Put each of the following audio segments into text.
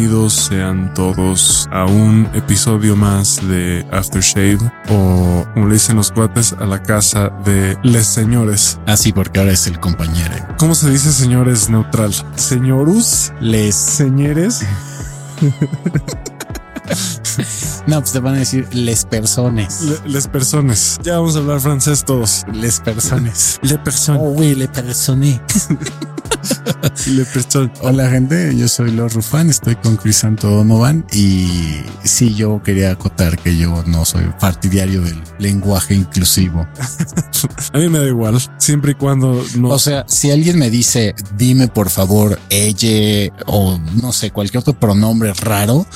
bienvenidos sean todos a un episodio más de Aftershave o como le dicen los cuates a la casa de les señores. Así porque ahora es el compañero. ¿Cómo se dice señores neutral? Señorus, Les. señores. No, pues te van a decir les personas. Le- les personas. Ya vamos a hablar francés todos. Les personas. Le personas. Oh, oui, les personas. Le. Hola gente, yo soy Lord Rufán, estoy con Crisanto Donovan y sí, yo quería acotar que yo no soy partidario del lenguaje inclusivo. A mí me da igual, siempre y cuando no. O sea, si alguien me dice, dime por favor ella o no sé, cualquier otro pronombre raro,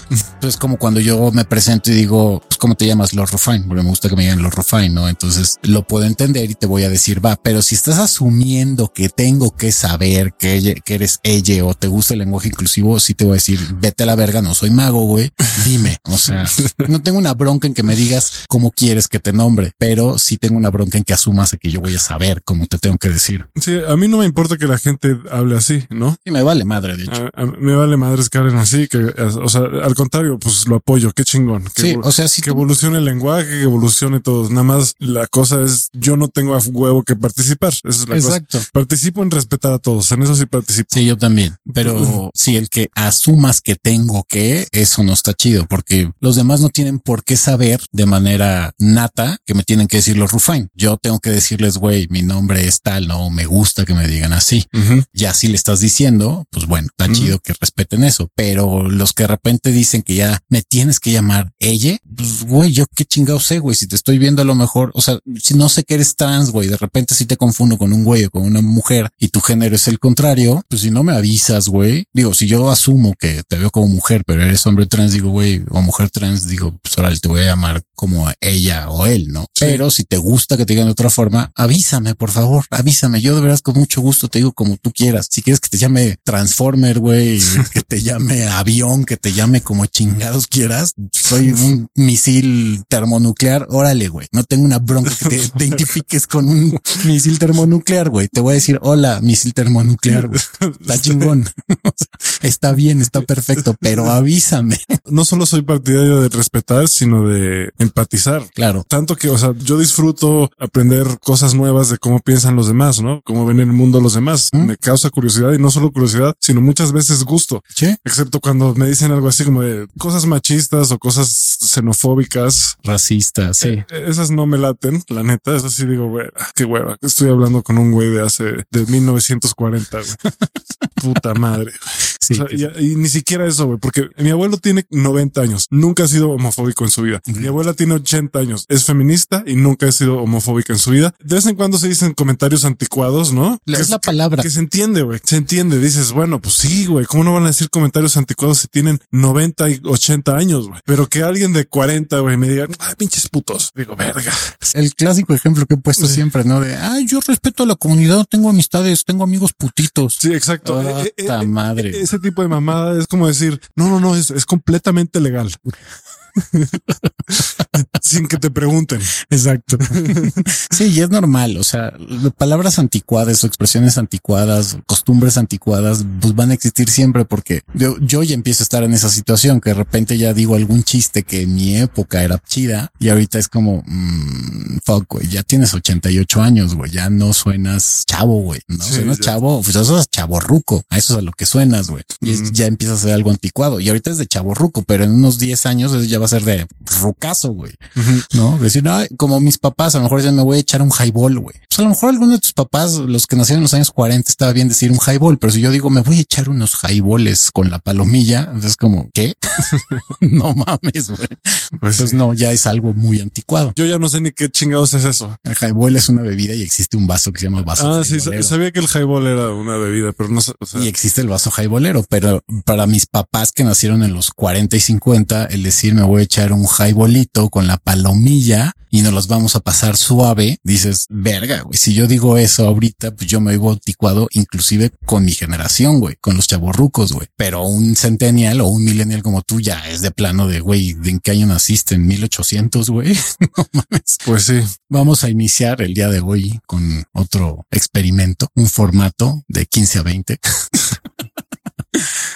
pues como cuando yo me presento y digo, pues cómo te llamas Lord Rufine, porque me gusta que me digan Lord Rufine, ¿no? Entonces lo puedo entender y te voy a decir, va, pero si estás asumiendo que tengo que saber que, ella- que eres ella o te gusta el lenguaje inclusivo, sí te voy a decir, vete a la verga, no soy mago, güey, dime. O sea, no tengo una bronca en que me digas cómo quieres que te nombre, pero sí tengo una bronca en que asumas que yo voy a saber cómo te tengo que decir. sí, a mí no me importa que la gente hable así, ¿no? Y me vale madre, de hecho. A- a- me vale madres que hablen así, que, o sea, al contrario, pues lo apoyo, qué chingón. Que, Sí, evol- o sea, si que tú- evolucione el lenguaje, que evolucione todo. Nada más la cosa es, yo no tengo a huevo que participar. Esa es la Exacto. cosa. Participo en respetar a todos, en eso sí participo. Sí, yo también. Pero si el que asumas que tengo que, eso no está chido, porque los demás no tienen por qué saber de manera nata que me tienen que decir los Rufine. Yo tengo que decirles, güey, mi nombre es tal, no me gusta que me digan así. Ya si le estás diciendo, pues bueno, está chido que respeten eso. Pero los que de repente dicen que ya me tienes que llamar ella, pues güey, yo qué chingado sé, güey. Si te estoy viendo a lo mejor, o sea, si no sé que eres trans, güey, de repente si te confundo con un güey o con una mujer y tu género es el contrario, pues si no me avisas, güey, digo, si yo asumo que te veo como mujer, pero eres hombre trans, digo, güey, o mujer trans, digo, pues ahora te voy a llamar como ella o él, ¿no? Sí. Pero si te gusta que te digan de otra forma, avísame, por favor, avísame. Yo de veras con mucho gusto te digo como tú quieras. Si quieres que te llame Transformer, güey, que te llame avión, que te llame como chingados quieras, soy un misil termonuclear, órale, güey. No tengo una bronca que te, identifiques con un misil termonuclear, güey. Te voy a decir, hola, misil termonuclear, güey. Está chingón. Está bien, está perfecto, pero avísame. No solo soy partidario de respetar, sino de empatizar. Claro. Tanto que, o sea, yo disfruto aprender cosas nuevas de cómo piensan los demás, ¿no? Cómo ven el mundo los demás. ¿Mm? Me causa curiosidad y no solo curiosidad, sino muchas veces gusto. Sí. Excepto cuando me dicen algo así como de cosas machistas o cosas xenofóbicas. Racista, sí. Eh, Esas no me laten, la neta. Eso sí digo, güey, ah, qué hueva. Estoy hablando con un güey de hace, de 1940. güey. Puta madre. Sí, O sea, que- y, y ni siquiera eso, güey, porque mi abuelo tiene 90 años, nunca ha sido homofóbico en su vida. Mi abuela tiene 80 años, es feminista y nunca ha sido homofóbica en su vida. De vez en cuando se dicen comentarios anticuados, ¿no? La- Que es la palabra. Que se entiende, güey. Se entiende. Dices, bueno, pues sí, güey. ¿Cómo no van a decir comentarios anticuados si tienen 90 y 80 años, güey? Pero que alguien de 40, güey, me diga, ay, pinches putos. Digo, verga. El clásico ejemplo que he puesto siempre, ¿no? De, ay, yo respeto a la comunidad, tengo amistades, tengo amigos putitos. Sí, exacto. Ah, Eh, eh, ta eh, madre. eh, Ese tipo de mamada es como decir, no, no, no, es, es completamente legal. Sin que te pregunten. Exacto. sí, y es normal. O sea, palabras anticuadas o expresiones anticuadas, costumbres anticuadas, pues van a existir siempre porque yo, yo ya empiezo a estar en esa situación que de repente ya digo algún chiste que en mi época era chida y ahorita es como, mmm, fuck, güey, ya tienes 88 años, güey, ya no suenas chavo, güey, no Sí, suenas ya. chavo, pues eso es chavo ruco, a eso es a lo que suenas, güey. Y ya empieza a ser algo anticuado y ahorita es de chavo ruco, pero en unos 10 años eso ya va a ser de rucazo, güey. ¿no? Decir, "Ay, como mis papás, a lo mejor ya me voy a echar un highball, güey. Pues a lo mejor alguno de tus papás, los que nacieron en los años 40, estaba bien decir un highball, pero si yo digo, me voy a echar unos highballs con la palomilla, entonces como, ¿qué? no mames, güey. Pues Entonces no, ya es algo muy anticuado. Yo ya no sé ni qué chingados es eso. El highball es una bebida y existe un vaso que se llama vaso Ah, sí, sabía que el highball era una bebida, pero no sé, o sea, Y existe el vaso highballero, pero para mis papás que nacieron en los 40 y 50, el decir me voy a echar un highballito con la palomilla y nos los vamos a pasar suave, dices, verga, güey. Si yo digo eso ahorita, pues yo me oigo anticuado, inclusive con mi generación, güey, con los chavorrucos, güey. Pero un centennial o un millennial como tú ya es de plano de, güey, ¿de en qué año naciste? En 1800, güey. no mames. pues sí. Vamos a iniciar el día de hoy con otro experimento, un formato de 15 a 20.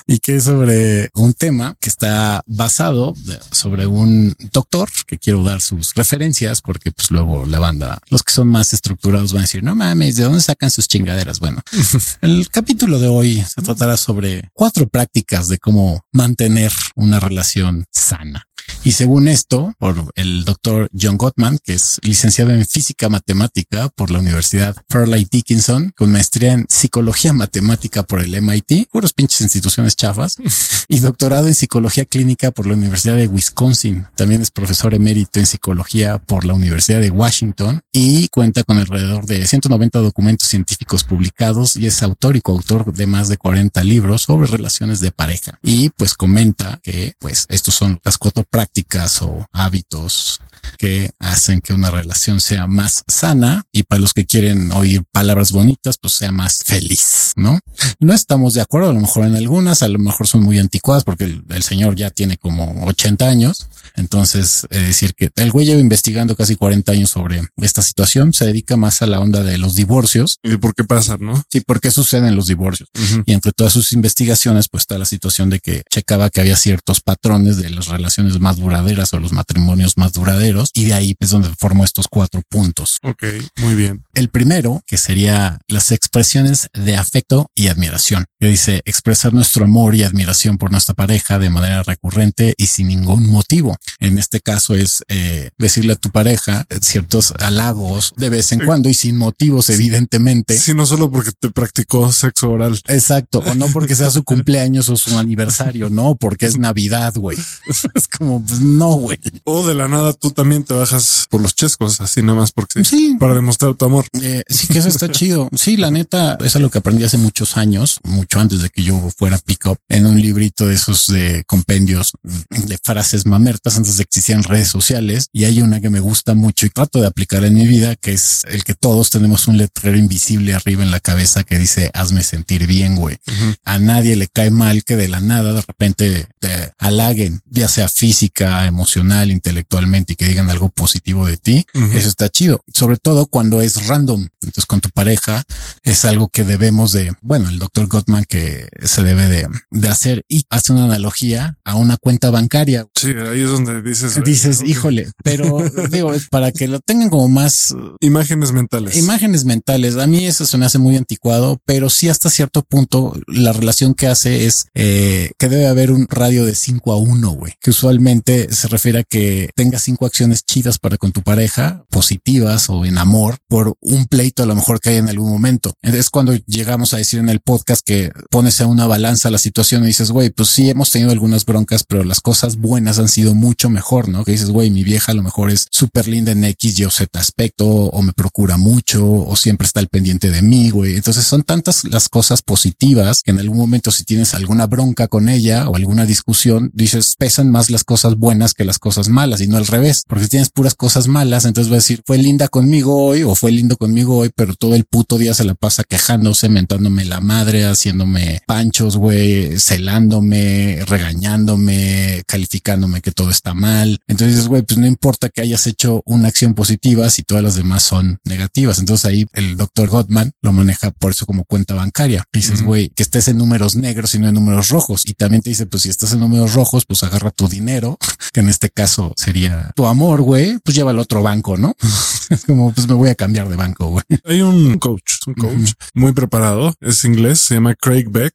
y que es sobre un tema que está basado sobre un doctor que quiero dar sus referencias porque pues luego la banda, los que son más estructurados van a decir, no mames, ¿de dónde sacan sus chingaderas? Bueno, el capítulo de hoy se tratará sobre cuatro prácticas de cómo mantener una relación sana. Y según esto, por el doctor John Gottman, que es licenciado en física matemática por la Universidad Fairleigh Dickinson, con maestría en psicología matemática por el MIT, puras pinches instituciones chafas, y doctorado en psicología clínica por la Universidad de Wisconsin. También es profesor emérito en psicología por la Universidad de Washington y cuenta con alrededor de 190 documentos científicos publicados y es autor y coautor de más de 40 libros sobre relaciones de pareja. Y pues comenta que pues estos son las cuatro prácticas o hábitos que hacen que una relación sea más sana y para los que quieren oír palabras bonitas, pues sea más feliz, ¿no? No estamos de acuerdo, a lo mejor en algunas, a lo mejor son muy anticuadas porque el, señor ya tiene como 80 años. Entonces, es decir que el güey lleva investigando casi 40 años sobre esta situación, se dedica más a la onda de los divorcios. ¿Y por qué pasa, no? Sí, por qué suceden los divorcios. Y entre todas sus investigaciones, pues está la situación de que checaba que había ciertos patrones de las relaciones más duraderas o los matrimonios más duraderos. Y de ahí es donde formó estos cuatro puntos. Ok, muy bien. El primero, que sería las expresiones de afecto y admiración, que dice expresar nuestro amor y admiración por nuestra pareja de manera recurrente y sin ningún motivo. En este caso es eh, decirle a tu pareja ciertos halagos de vez en cuando y sin motivos, evidentemente. Sí, no solo porque te practicó sexo oral. Exacto. O no porque sea su cumpleaños o su aniversario, no, porque es Navidad, güey. Es como, pues no, güey. O de la nada tú también te bajas por los chescos, así nada más porque sí, para demostrar tu amor. Eh, sí que eso está chido. Sí, la neta, es lo que aprendí hace muchos años, mucho antes de que yo fuera pick en un librito de esos de compendios de frases mamertas antes de que existieran redes sociales. Y hay una que me gusta mucho y trato de aplicar en mi vida, que es el que todos tenemos un letrero invisible arriba en la cabeza que dice hazme sentir bien, güey. A nadie le cae mal que de la nada de repente te halaguen, ya sea física, emocional, intelectualmente y que digan algo positivo de ti. Eso está chido. Sobre todo cuando es random. Entonces con tu pareja es algo que debemos de, bueno, el doctor Gottman que se debe de, de hacer y hace una analogía a una cuenta bancaria. Sí, ahí es donde dices, dices, híjole, pero digo, para que lo tengan como más imágenes mentales, imágenes mentales. A mí eso se me hace muy anticuado, pero sí hasta cierto punto la relación que hace es eh, que debe haber un radio de 5 a 1, güey, que usualmente se refiere a que tengas cinco acciones chidas para con tu pareja, positivas o en amor, por un pleito a lo mejor que hay en algún momento. Es cuando llegamos a decir en el podcast que pones a una balanza situación y dices, güey, pues sí hemos tenido algunas broncas, pero las cosas buenas han sido mucho mejor, ¿no? Que dices, güey, mi vieja a lo mejor es súper linda en X, Y o Z aspecto, o me procura mucho, o siempre está al pendiente de mí, güey. Entonces son tantas las cosas positivas que en algún momento si tienes alguna bronca con ella o alguna discusión, dices, pesan más las cosas buenas que las cosas malas y no al revés, porque si tienes puras cosas malas, entonces va a decir, fue linda conmigo hoy o fue lindo conmigo hoy, pero todo el puto día se la pasa quejándose, mentándome la madre, haciéndome panchos, güey, celándome, regañándome, calificándome que todo está mal. Entonces, güey, pues no importa que hayas hecho una acción positiva si todas las demás son negativas. Entonces ahí el doctor Gottman lo maneja por eso como cuenta bancaria. Dices, güey, que estés en números negros y no en números rojos. Y también te dice, pues si estás en números rojos, pues agarra tu dinero, que en este caso sería tu amor, güey, pues lleva al otro banco, ¿no? es como, pues me voy a cambiar de banco, güey. Hay un coach, un coach muy preparado, es inglés, se llama Craig Beck,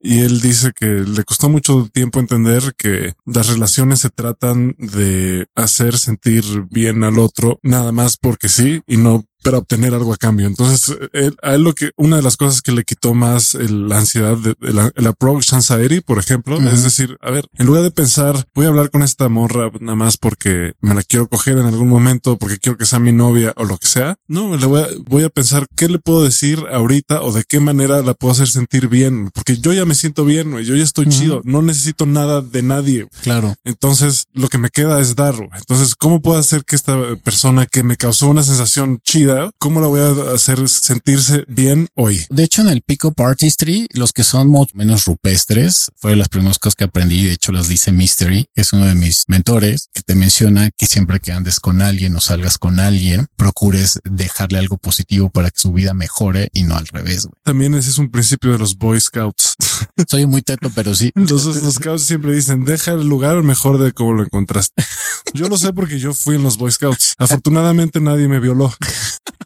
y él dice que le costó mucho tiempo entender que las relaciones se tratan de hacer sentir bien al otro nada más porque sí y no para obtener algo a cambio. Entonces, a él lo que, una de las cosas que le quitó más la ansiedad de, el approach anxiety, por ejemplo, es decir, a ver, en lugar de pensar, voy a hablar con esta morra nada más porque me la quiero coger en algún momento, porque quiero que sea mi novia o lo que sea. No, le voy a, voy a pensar qué le puedo decir ahorita o de qué manera la puedo hacer sentir bien, porque yo ya me siento bien, yo ya estoy chido, no necesito nada de nadie. Claro. Entonces, lo que me queda es dar. Entonces, ¿cómo puedo hacer que esta persona que me causó una sensación chida ¿cómo la voy a hacer sentirse bien hoy? De hecho, en el Pico Artistry, los que son menos rupestres, fue las primeras cosas que aprendí. De hecho, las dice Mystery, que es uno de mis mentores, que te menciona que siempre que andes con alguien o salgas con alguien, procures dejarle algo positivo para que su vida mejore y no al revés. También ese es un principio de los Boy Scouts. Soy muy teto, pero sí. Entonces los scouts siempre dicen, deja el lugar mejor de cómo lo encontraste. Yo lo sé porque yo fui en los Boy Scouts. Afortunadamente nadie me violó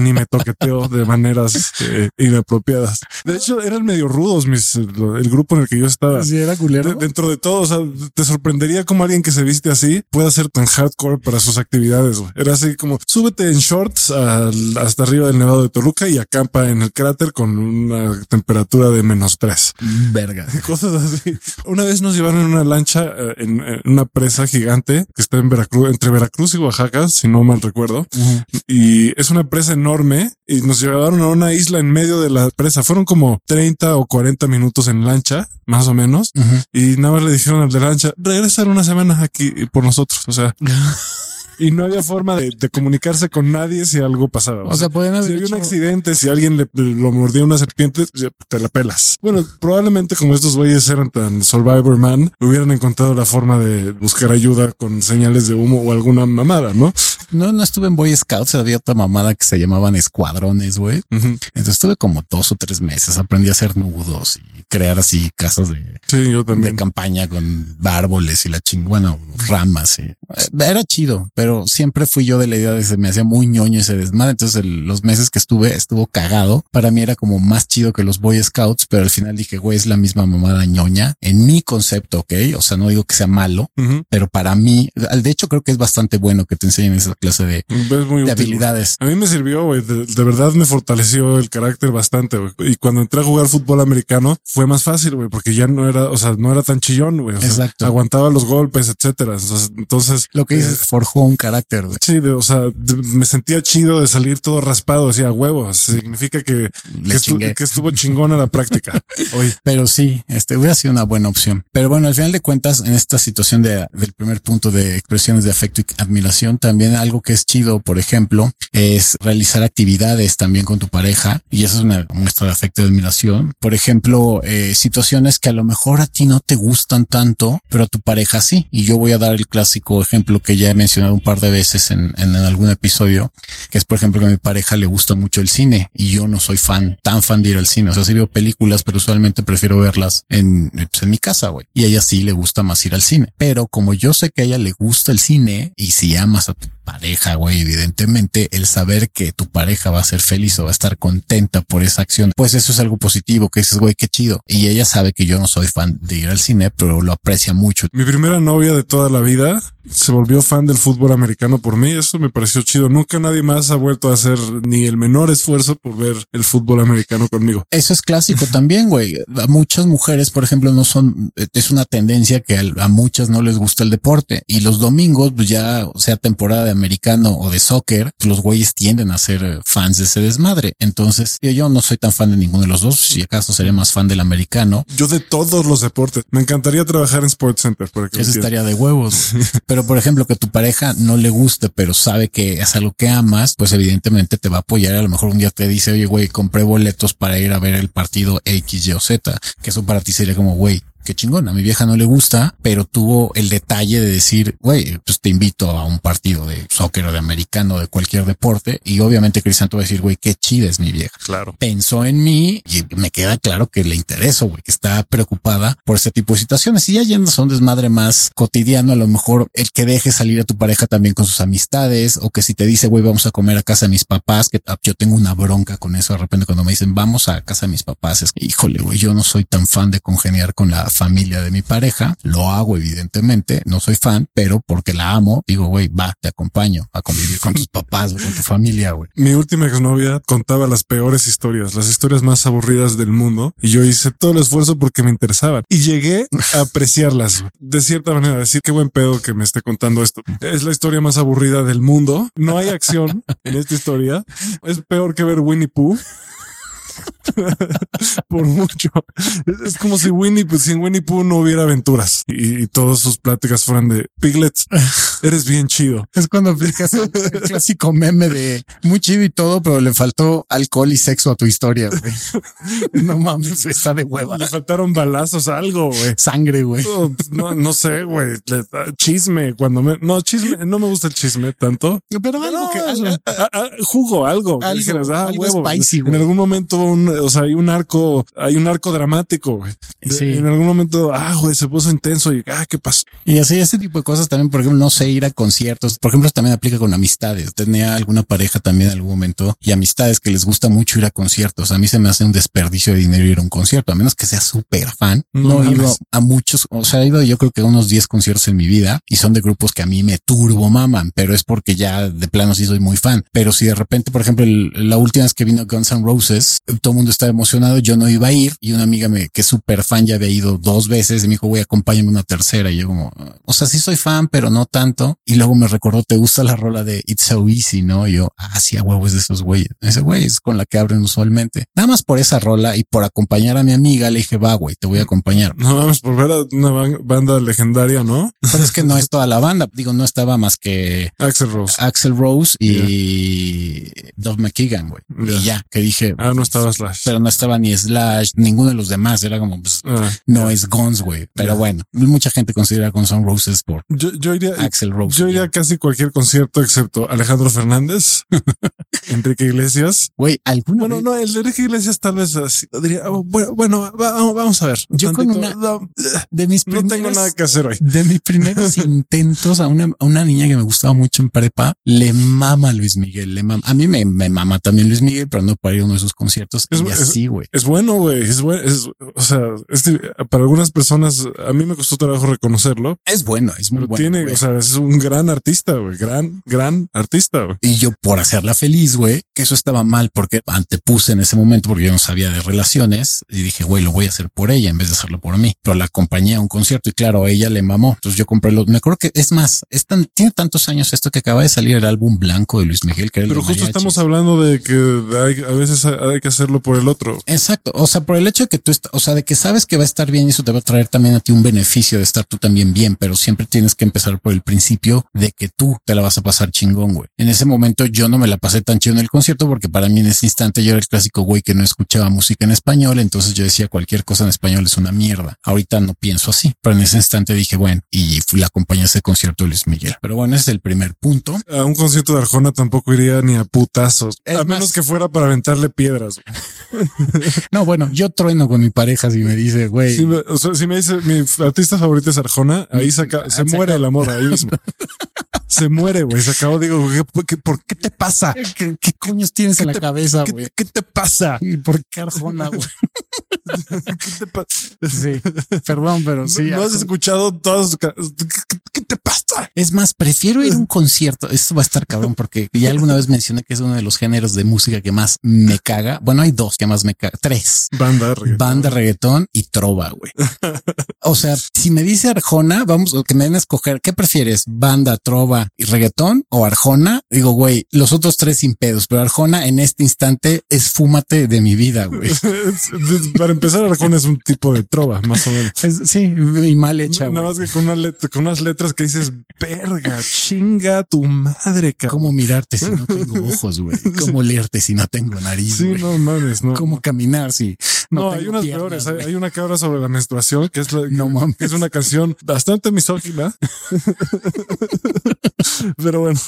ni me toqueteó de maneras eh, inapropiadas. De hecho, eran medio rudos mis, el grupo en el que yo estaba. Sí, era culero. dentro de todo, o sea, te sorprendería como alguien que se viste así pueda ser tan hardcore para sus actividades. Era así como súbete en shorts hasta arriba del Nevado de Toluca y acampa en el cráter con una temperatura de menos tres. Verga. Cosas así. Una vez nos llevaron en una lancha eh, en, una presa gigante que está en Veracruz, entre Veracruz y Oaxaca, si no mal recuerdo. Y es una presa enorme y nos llevaron a una isla en medio de la presa. Fueron como 30 o 40 minutos en lancha, más o menos. Y nada más le dijeron al de lancha, regresar una semana aquí por nosotros. O sea, y no había forma de, comunicarse con nadie si algo pasaba. O, sea, pueden haber si había un accidente, si alguien le, lo mordía una serpiente, te la pelas. Bueno, probablemente como estos güeyes eran tan Survivor Man, hubieran encontrado la forma de buscar ayuda con señales de humo o alguna mamada, ¿no? No, no estuve en Boy Scouts, había otra mamada que se llamaban escuadrones, güey. Entonces estuve como dos o tres meses, aprendí a hacer nudos y crear así casas de, sí, yo también. de campaña con árboles y la ching, bueno, ramas. Y, era chido, pero siempre fui yo de la idea de que se me hacía muy ñoño ese desmadre. Entonces los meses que estuve estuvo cagado. Para mí era como más chido que los Boy Scouts, pero al final dije, güey, es la misma mamada ñoña en mi concepto, ok? O sea, no digo que sea malo, pero para mí, de hecho creo que es bastante bueno que te enseñen esa clase de, habilidades. A mí me sirvió, güey. De, verdad me fortaleció el carácter bastante, güey. Y cuando entré a jugar fútbol americano fue más fácil, güey, porque ya no era, o sea, no era tan chillón, güey. Exacto. aguantaba los golpes, etcétera. Entonces, lo que dices, eh, forjó un carácter, güey. Sí, o sea, me sentía chido de salir todo raspado, decía huevos. Significa que, que, estuvo, chingona la práctica hoy. Pero sí, este hubiera sido una buena opción. Pero bueno, al final de cuentas, en esta situación de, del primer punto de expresiones de afecto y admiración, también algo que es chido, por ejemplo, es realizar actividades también con tu pareja y eso es una muestra de afecto y admiración. Por ejemplo, eh, situaciones que a lo mejor a ti no te gustan tanto, pero a tu pareja sí. Y yo voy a dar el clásico ejemplo que ya he mencionado un par de veces en, algún episodio, que es por ejemplo que a mi pareja le gusta mucho el cine y yo no soy fan, tan fan de ir al cine. O sea, sí veo películas, pero usualmente prefiero verlas en, pues, en mi casa, güey. Y a ella sí le gusta más ir al cine. Pero como yo sé que a ella le gusta el cine y si amas a tu pareja, güey, evidentemente el saber que tu pareja va a ser feliz o va a estar contenta por esa acción, pues eso es algo positivo, que dices, güey, qué chido. Y ella sabe que yo no soy fan de ir al cine, pero lo aprecia mucho. Mi primera novia de toda la vida se volvió fan del fútbol americano por mí. Eso me pareció chido. Nunca nadie más ha vuelto a hacer ni el menor esfuerzo por ver el fútbol americano conmigo. Eso es clásico también, güey. A muchas mujeres, por ejemplo, no son, es una tendencia que a muchas no les gusta el deporte y los domingos, pues ya sea temporada de americano o de soccer, los güeyes tienden a ser fans de ese desmadre. Entonces yo no soy tan fan de ninguno de los dos. Si acaso sería más fan del americano. Yo de todos los deportes. Me encantaría trabajar en Sports Center. Eso estaría de huevos. Pero por ejemplo, que tu pareja no le guste, pero sabe que es algo que amas, pues evidentemente te va a apoyar. A lo mejor un día te dice, oye, güey, compré boletos para ir a ver el partido X, Y o Z, que eso para ti sería como, güey, qué chingón. A mi vieja no le gusta, pero tuvo el detalle de decir, güey, pues te invito a un partido de soccer o de americano, de cualquier deporte. Y obviamente Cristian te va a decir, güey, qué chida es mi vieja. Claro. Pensó en mí y me queda claro que le intereso, güey, que está preocupada por este tipo de situaciones. Y ya yendo a un desmadre más cotidiano, a lo mejor el que deje salir a tu pareja también con sus amistades o que si te dice, güey, vamos a comer a casa de mis papás, que yo tengo una bronca con eso de repente cuando me dicen, vamos a casa de mis papás, es que, híjole, güey, yo no soy tan fan de congeniar con la familia de mi pareja. Lo hago, evidentemente. No soy fan, pero porque la amo, digo, güey, va, te acompaño a convivir con tus papás o con tu familia, güey. Mi última exnovia contaba las peores historias, las historias más aburridas del mundo. Y yo hice todo el esfuerzo porque me interesaban y llegué a apreciarlas de cierta manera, decir qué buen pedo que me esté contando esto. Es la historia más aburrida del mundo. No hay acción en esta historia. Es peor que ver Winnie Pooh. por mucho. Es como si Winnie, pues sin Winnie Pooh no hubiera aventuras y, todas sus pláticas fueran de Piglets. Eres bien chido. Es cuando aplicas el clásico meme de muy chido y todo, pero le faltó alcohol y sexo a tu historia. No mames, está de hueva. Le faltaron balazos, algo, güey. Sangre, güey. No, no, sé, güey. Chisme cuando me, no chisme, no me gusta el chisme tanto, pero algo que jugo, algo. Algo, ah, En algún momento un, o sea, hay un arco, hay un arco dramático, güey. Sí. En algún momento, ah, güey, se puso intenso y, ah, ¿qué pasó? Y así, ese tipo de cosas también, por ejemplo, no sé, ir a conciertos, por ejemplo, también aplica con amistades. Tenía alguna pareja también en algún momento y amistades que les gusta mucho ir a conciertos. A mí se me hace un desperdicio de dinero ir a un concierto, a menos que sea súper fan. No, he ido a muchos, o sea, he ido yo creo que a unos 10 conciertos en mi vida y son de grupos que a mí me turbo maman, pero es porque ya de plano sí soy muy fan. Pero si de repente, por ejemplo, la última vez que vino Guns N' Roses, todo el mundo estaba emocionado, yo no iba a ir y una amiga me, que es súper fan ya había ido dos veces y me dijo, güey, acompáñame una tercera. Y yo como, o sea, sí soy fan, pero no tanto. Y luego me recordó, te gusta la rola de It's So Easy, ¿no? Y yo, ah, sí, a huevos de esos güeyes. Ese güey es con la que abren usualmente. Nada más por esa rola y por acompañar a mi amiga, le dije, va, güey, te voy a acompañar. No vamos por ver a una banda legendaria, ¿no? Pero es que no es toda la banda. Digo, no estaba más que Axel Rose, Axel Rose y Dove McKeegan, güey. Y ya, que dije. Ah, no estaba Slash. Pero no estaba ni Slash, ninguno de los demás. Era como, pues, ah, no es Guns, güey. Pero bueno, mucha gente considera Guns N' Roses por yo, yo iría, Axel Rose. Yo iría a casi cualquier concierto excepto Alejandro Fernández, Enrique Iglesias. Güey, alguna Bueno, no, el de Enrique Iglesias tal vez así. Diría, oh, bueno, bueno vamos a ver. Yo con una de mis no tengo nada que hacer hoy. De mis primeros intentos a una, a una niña que me gustaba mucho en prepa, le mama Luis Miguel, le mama. A mí me, me mama también Luis Miguel, pero no para ir a uno de sus conciertos. Es, y así, güey. Es, bueno, güey. Es bueno. Es, o sea, este, para algunas personas, a mí me costó trabajo reconocerlo. Es bueno, es muy bueno. Tiene, o sea, es un gran artista, güey. Gran, gran artista, güey. Y yo por hacerla feliz, güey, que eso estaba mal porque antepuse en ese momento porque yo no sabía de relaciones y dije, güey, lo voy a hacer por ella en vez de hacerlo por mí. Pero la acompañé a un concierto y claro, a ella le mamó. Entonces yo compré los, me acuerdo que es más, es tan, tiene tantos años esto que acaba de salir el álbum blanco de Luis Miguel, que Pero justo estamos hablando de que hay, a veces hay que hacerlo por el otro. Exacto. O sea, por el hecho de que tú, o sea, de que sabes que va a estar bien y eso te va a traer también a ti un beneficio de estar tú también bien, pero siempre tienes que empezar por el principio de que tú te la vas a pasar chingón, güey. En ese momento yo no me la pasé tan chido en el concierto porque para mí en ese instante yo era el clásico güey que no escuchaba música en español, entonces yo decía cualquier cosa en español es una mierda. Ahorita no pienso así, pero en ese instante dije, bueno, y fui la acompañé a ese concierto de Luis Miguel. Pero bueno, ese es el primer punto. A un concierto de Arjona tampoco iría ni a putazos, a menos que fuera para aventarle piedras. no, bueno, yo trueno con mi pareja si me dice, güey. Si me, o sea, si me dice mi artista favorito es Arjona, ahí saca, se muere el amor ahí mismo. se muere, güey. Se acabó, digo, ¿qué, por qué te pasa? ¿Qué, qué coños tienes en la cabeza, güey? ¿qué, te pasa? ¿Y por qué Arjona, güey? ¿Qué te pasa? Sí, perdón, pero sí. No, has escuchado todos. ¿Qué, ¿Qué, te pasa? Es más, prefiero ir a un concierto. Esto va a estar cabrón porque ya alguna vez mencioné que es uno de los géneros de música que más me caga. Bueno, hay dos que más me caga. Tres. Banda, reggaetón. Banda, reggaetón y trova, güey. o sea, si me dice Arjona, vamos, que me den a escoger, ¿qué prefieres? Banda, trova y reggaetón o Arjona? Digo, güey, los otros tres sin pedos, pero Arjona en este instante es fúmate de mi vida, güey. Para empezar, Arjona es un tipo de trova, más o menos. sí, y mal hecha. Nada más que con, una con, unas letras que dices, verga, chinga tu madre, cabrón. ¿Cómo mirarte si no tengo ojos, güey? ¿Cómo leerte si no tengo nariz? Sí, no mames, no. ¿Cómo caminar si no, hay unas peores? Hay, una que habla sobre la menstruación, que es, no, mames. es una canción bastante misógina. Pero bueno,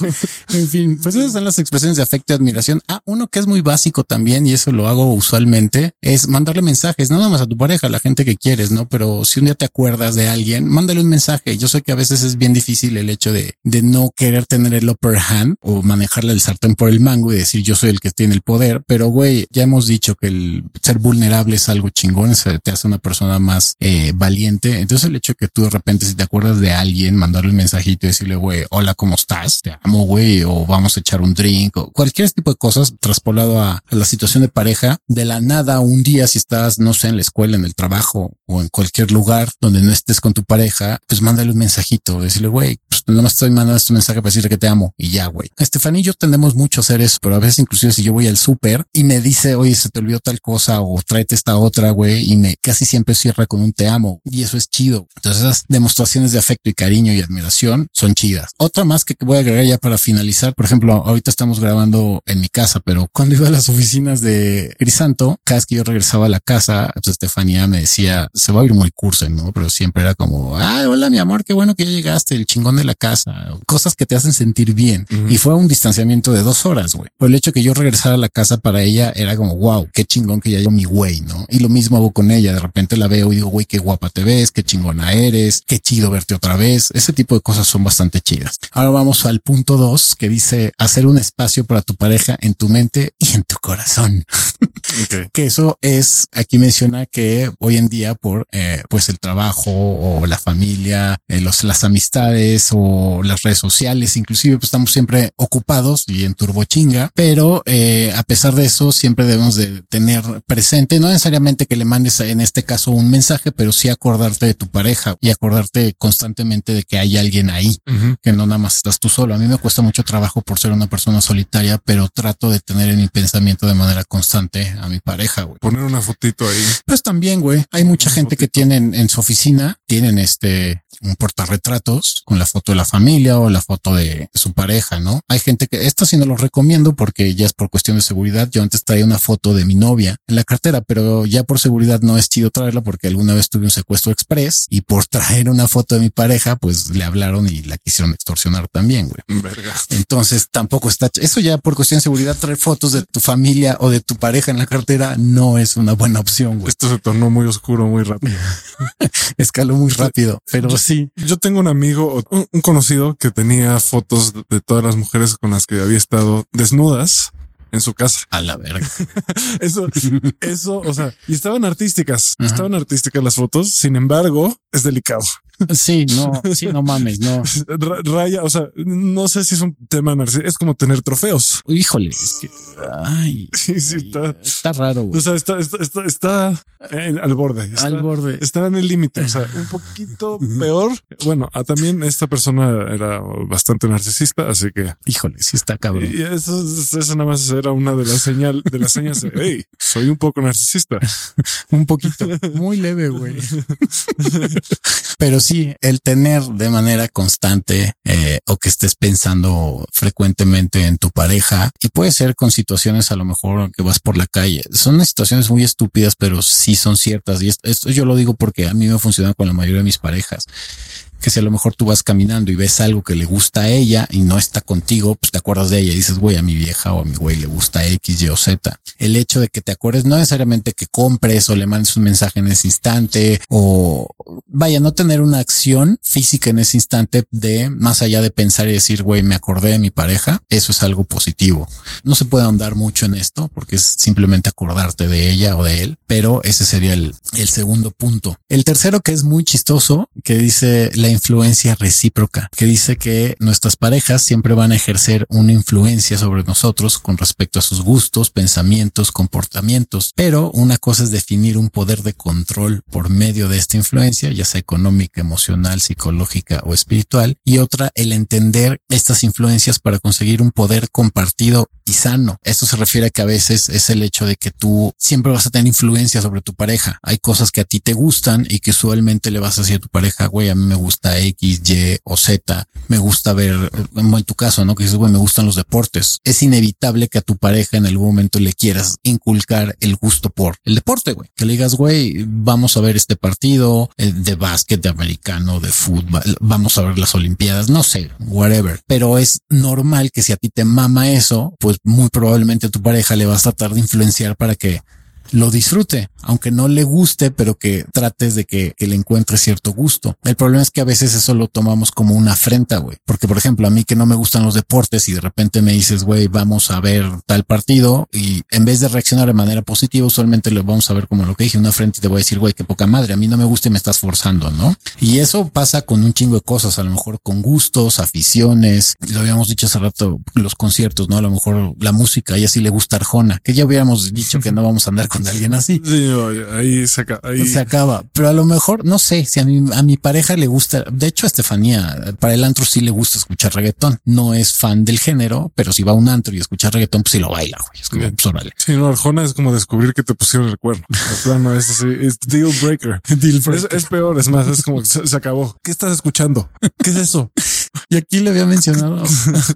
en fin, pues esas son las expresiones de afecto y admiración. Ah, uno que es muy básico también, y eso lo hago usualmente, es mandarle mensajes, nada más a tu pareja, a la gente que quieres, ¿no? Pero si un día te acuerdas de alguien, mándale un mensaje. Yo sé que a veces es bien difícil el hecho de, de no querer tener el upper hand o manejarle el sartén por el mango y decir yo soy el que tiene el poder, pero güey, ya hemos dicho que el ser vulnerable es algo chingón, te hace una persona más eh, valiente. Entonces el hecho de que tú de repente si te acuerdas de alguien, mandarle un mensajito y decirle, güey, hola, ¿cómo estás? Te amo, güey, o vamos a echar un drink o cualquier tipo de cosas traspolado a, la situación de pareja. De la nada, un día si estás, no sé, en la escuela, en el trabajo o en cualquier lugar donde no estés con tu pareja, pues mándale un mensajito, decirle, güey, pues no me estoy mandando este mensaje para decirle que te amo y ya, güey. Estefanía y yo tendemos mucho a hacer eso, pero a veces inclusive si yo voy al súper y me dice, oye, se te olvidó tal cosa o tráete esta otra, güey, y me casi siempre cierra con un te amo y eso es chido. Entonces esas demostraciones de afecto y cariño y admiración son chidas. Otra más que voy a agregar ya para finalizar. Por ejemplo, ahorita estamos grabando en mi casa, pero cuando iba a las oficinas de Crisanto, cada vez que yo regresaba a la casa, pues Estefanía me decía, se va a ir muy curso, ¿no? Pero siempre era como, ay, hola mi amor, qué bueno que ya llegaste, el chingón de la casa, cosas que te hacen sentir bien. Y fue un distanciamiento de dos horas, güey. Por el hecho que yo regresara a la casa para ella era como, wow, qué chingón que ya yo mi güey, ¿no? Y lo mismo hago con ella. De repente la veo y digo, güey, qué guapa te ves, qué chingona eres, qué chido verte otra vez. Ese tipo de cosas son bastante chidas. Ahora vamos al punto dos que dice hacer un espacio para tu pareja en tu mente y en tu corazón. que eso es, aquí menciona que hoy en día por eh, pues el trabajo o la familia, eh, los, las amistades o las redes sociales, inclusive pues estamos siempre ocupados y en turbochinga, pero eh, a pesar de eso siempre debemos de tener presente, no necesariamente que le mandes en este caso un mensaje, pero sí acordarte de tu pareja y acordarte constantemente de que hay alguien ahí, que no nada más estás tú solo. A mí me cuesta mucho trabajo por ser una persona solitaria, pero trato de tener en mi pensamiento de manera constante a mi pareja, güey. Poner una fotito ahí. Pues también, güey. Hay mucha gente que tienen en su oficina, tienen este un portarretratos con la foto de la familia o la foto de su pareja, ¿no? Hay gente que esto sí no lo recomiendo porque ya es por cuestión de seguridad. Yo antes traía una foto de mi novia en la cartera, pero ya por seguridad no es chido traerla porque alguna vez tuve un secuestro express y por traer una foto de mi pareja, pues le hablaron y la quisieron extorsionar también, güey. Verga. Entonces tampoco está eso ya por cuestión de seguridad traer fotos de tu familia o de tu pareja en la cartera no es una buena opción, güey. Esto se tornó muy oscuro muy rápido. Escaló muy rápido, pero sí. Yo tengo un amigo, un conocido que tenía fotos de todas las mujeres con las que había estado desnudas en su casa. A la verga. eso, eso, o sea, y estaban artísticas, estaban artísticas las fotos. Sin embargo, es delicado. Sí, no, sí, no mames, no. Raya, o sea, no sé si es un tema narcisista, es como tener trofeos. Híjole, es que, ay, sí, sí, está, está raro. Güey. O sea, está, está, está, está al borde, está, al borde, está en el límite. O sea, un poquito peor. Bueno, a, también esta persona era bastante narcisista, así que, híjole, sí está cabrón. Y eso, eso nada más era una de las señal de las señas de, hey, soy un poco narcisista. un poquito, muy leve, güey. Pero sí, el tener de manera constante eh, o que estés pensando frecuentemente en tu pareja y puede ser con situaciones a lo mejor que vas por la calle. Son situaciones muy estúpidas, pero sí son ciertas. Y esto, esto yo lo digo porque a mí me funciona con la mayoría de mis parejas que si a lo mejor tú vas caminando y ves algo que le gusta a ella y no está contigo, pues te acuerdas de ella y dices, güey, a mi vieja o a mi güey le gusta X, Y o Z. El hecho de que te acuerdes no necesariamente que compres o le mandes un mensaje en ese instante o vaya, no tener una acción física en ese instante de más allá de pensar y decir, güey, me acordé de mi pareja. Eso es algo positivo. No se puede ahondar mucho en esto porque es simplemente acordarte de ella o de él, pero ese sería el, el segundo punto. El tercero que es muy chistoso, que dice la influencia recíproca, que dice que nuestras parejas siempre van a ejercer una influencia sobre nosotros con respecto a sus gustos, pensamientos, comportamientos. Pero una cosa es definir un poder de control por medio de esta influencia, ya sea económica, emocional, psicológica o espiritual, y otra el entender estas influencias para conseguir un poder compartido y sano. Esto se refiere a que a veces es el hecho de que tú siempre vas a tener influencia sobre tu pareja. Hay cosas que a ti te gustan y que usualmente le vas a decir a tu pareja, güey, a mí me gusta X, Y o Z. Me gusta ver, en tu caso, ¿no? Que dices, güey, me gustan los deportes. Es inevitable que a tu pareja en algún momento le quieras inculcar el gusto por el deporte, güey. Que le digas, güey, vamos a ver este partido eh, de básquet, de americano, de fútbol, vamos a ver las olimpiadas, no sé, whatever. Pero es normal que si a ti te mama eso, pues muy probablemente a tu pareja le vas a tratar de influenciar para que lo disfrute, aunque no le guste, pero que trates de que, le encuentre cierto gusto. El problema es que a veces eso lo tomamos como una afrenta, güey. Porque, por ejemplo, a mí que no me gustan los deportes y de repente me dices, güey, vamos a ver tal partido y en vez de reaccionar de manera positiva, usualmente lo vamos a ver como lo que dije, una afrenta y te voy a decir, güey, qué poca madre, a mí no me gusta y me estás forzando, ¿no? Y eso pasa con un chingo de cosas, a lo mejor con gustos, aficiones, lo habíamos dicho hace rato, los conciertos, ¿no? A lo mejor la música, y así le gusta Arjona, que ya hubiéramos dicho que no vamos a andar con de alguien así. Sí, ahí se acaba. Ahí. Se acaba. Pero a lo mejor, no sé, si a mi, a mi pareja le gusta, de hecho a Estefanía, para el antro sí le gusta escuchar reggaetón. No es fan del género, pero si va a un antro y escucha reggaetón, pues sí lo baila, güey. Es como, pues órale. Sí, no, Arjona es como descubrir que te pusieron el cuerno. El plano es así, es deal breaker. deal breaker. Es, es, peor, es más, es como se, se acabó. ¿Qué estás escuchando? ¿Qué es eso? Y aquí le había mencionado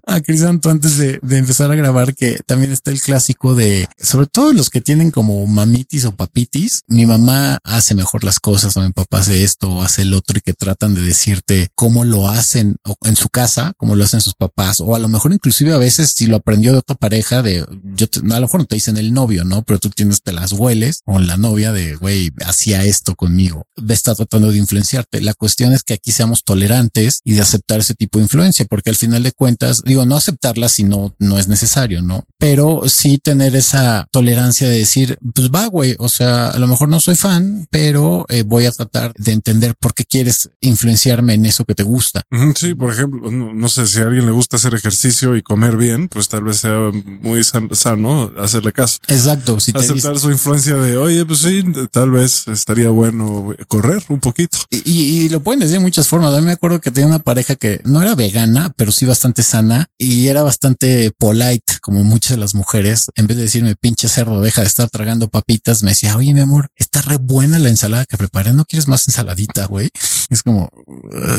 a Crisanto antes de, empezar a grabar que también está el clásico de, sobre todo los que tienen como mamitis o papitis, mi mamá hace mejor las cosas o mi papá hace esto o hace el otro y que tratan de decirte cómo lo hacen en su casa, cómo lo hacen sus papás o a lo mejor inclusive a veces si lo aprendió de otra pareja de, yo a lo mejor no te dicen el novio, ¿no? Pero tú tienes, te las hueles o la novia de, güey, hacía esto conmigo, está tratando de influenciarte. La cuestión es que aquí seamos tolerantes y de aceptar ese tipo de influencia, porque al final de cuentas, digo, no aceptarla si no, no es necesario, ¿no? Pero sí tener esa tolerancia de decir, pues va, güey, o sea, a lo mejor no soy fan, pero eh, voy a tratar de entender por qué quieres influenciarme en eso que te gusta. Sí, por ejemplo, no, sé si a alguien le gusta hacer ejercicio y comer bien, pues tal vez sea muy sano hacerle caso. Exacto. Si Aceptar su influencia de, oye, pues sí, tal vez estaría bueno correr un poquito. Y, lo pueden decir de muchas formas. Yo me acuerdo que tenía una pareja que no era vegana, pero sí bastante sana y era bastante polite, como muchas de las mujeres. En vez de decirme pinche cerdo, deja de estar tragando papitas, me decía, oye, mi amor, está re buena la ensalada que preparé. ¿No quieres más ensaladita, güey? Es como,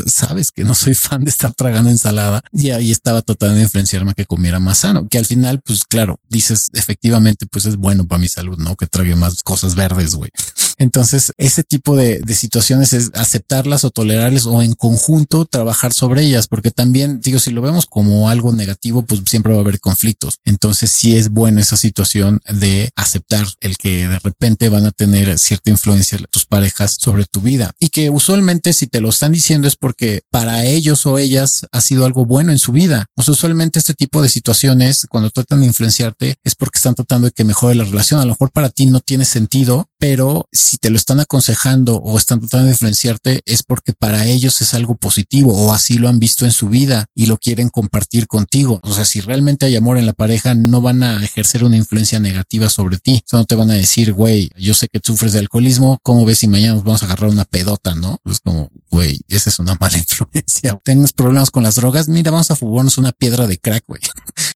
sabes que no soy fan de estar tragando ensalada y ahí estaba tratando de influenciarme a que comiera más sano, que al final, pues claro, dices efectivamente, pues es bueno para mi salud, ¿no? Que trague más cosas verdes, güey. Entonces, ese tipo de, de situaciones es aceptarlas o tolerarles o en conjunto trabajar sobre ellas, porque también digo, si lo vemos como algo negativo, pues siempre va a haber conflictos. Entonces, sí es buena esa situación de aceptar el que de repente van a tener cierta influencia tus parejas sobre tu vida y que usualmente si te lo están diciendo es porque para ellos o ellas ha sido algo bueno en su vida. O sea, usualmente este tipo de situaciones, cuando tratan de influenciarte, es porque están tratando de que mejore la relación. A lo mejor para ti no tiene sentido, pero te lo están aconsejando o están tratando de influenciarte, es porque para ellos es algo positivo o así lo han visto en su vida y lo quieren compartir contigo. O sea, si realmente hay amor en la pareja, no van a ejercer una influencia negativa sobre ti. O no te van a decir, güey, yo sé que sufres de alcoholismo, ¿cómo ves si mañana nos vamos a agarrar una pedota, no? Es como, güey, esa es una mala influencia. Tienes problemas con las drogas, mira, vamos a fumarnos una piedra de crack, güey.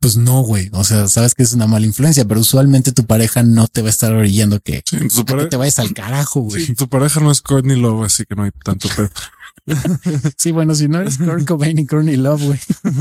Pues no, güey. O sea, sabes que es una mala influencia, pero usualmente tu pareja no te va a estar orillando que, te vayas al carajo, güey. tu pareja no es Courtney Love, así que no hay tanto pedo. sí, bueno, si no eres Kurt Cobain y Courtney Love, güey.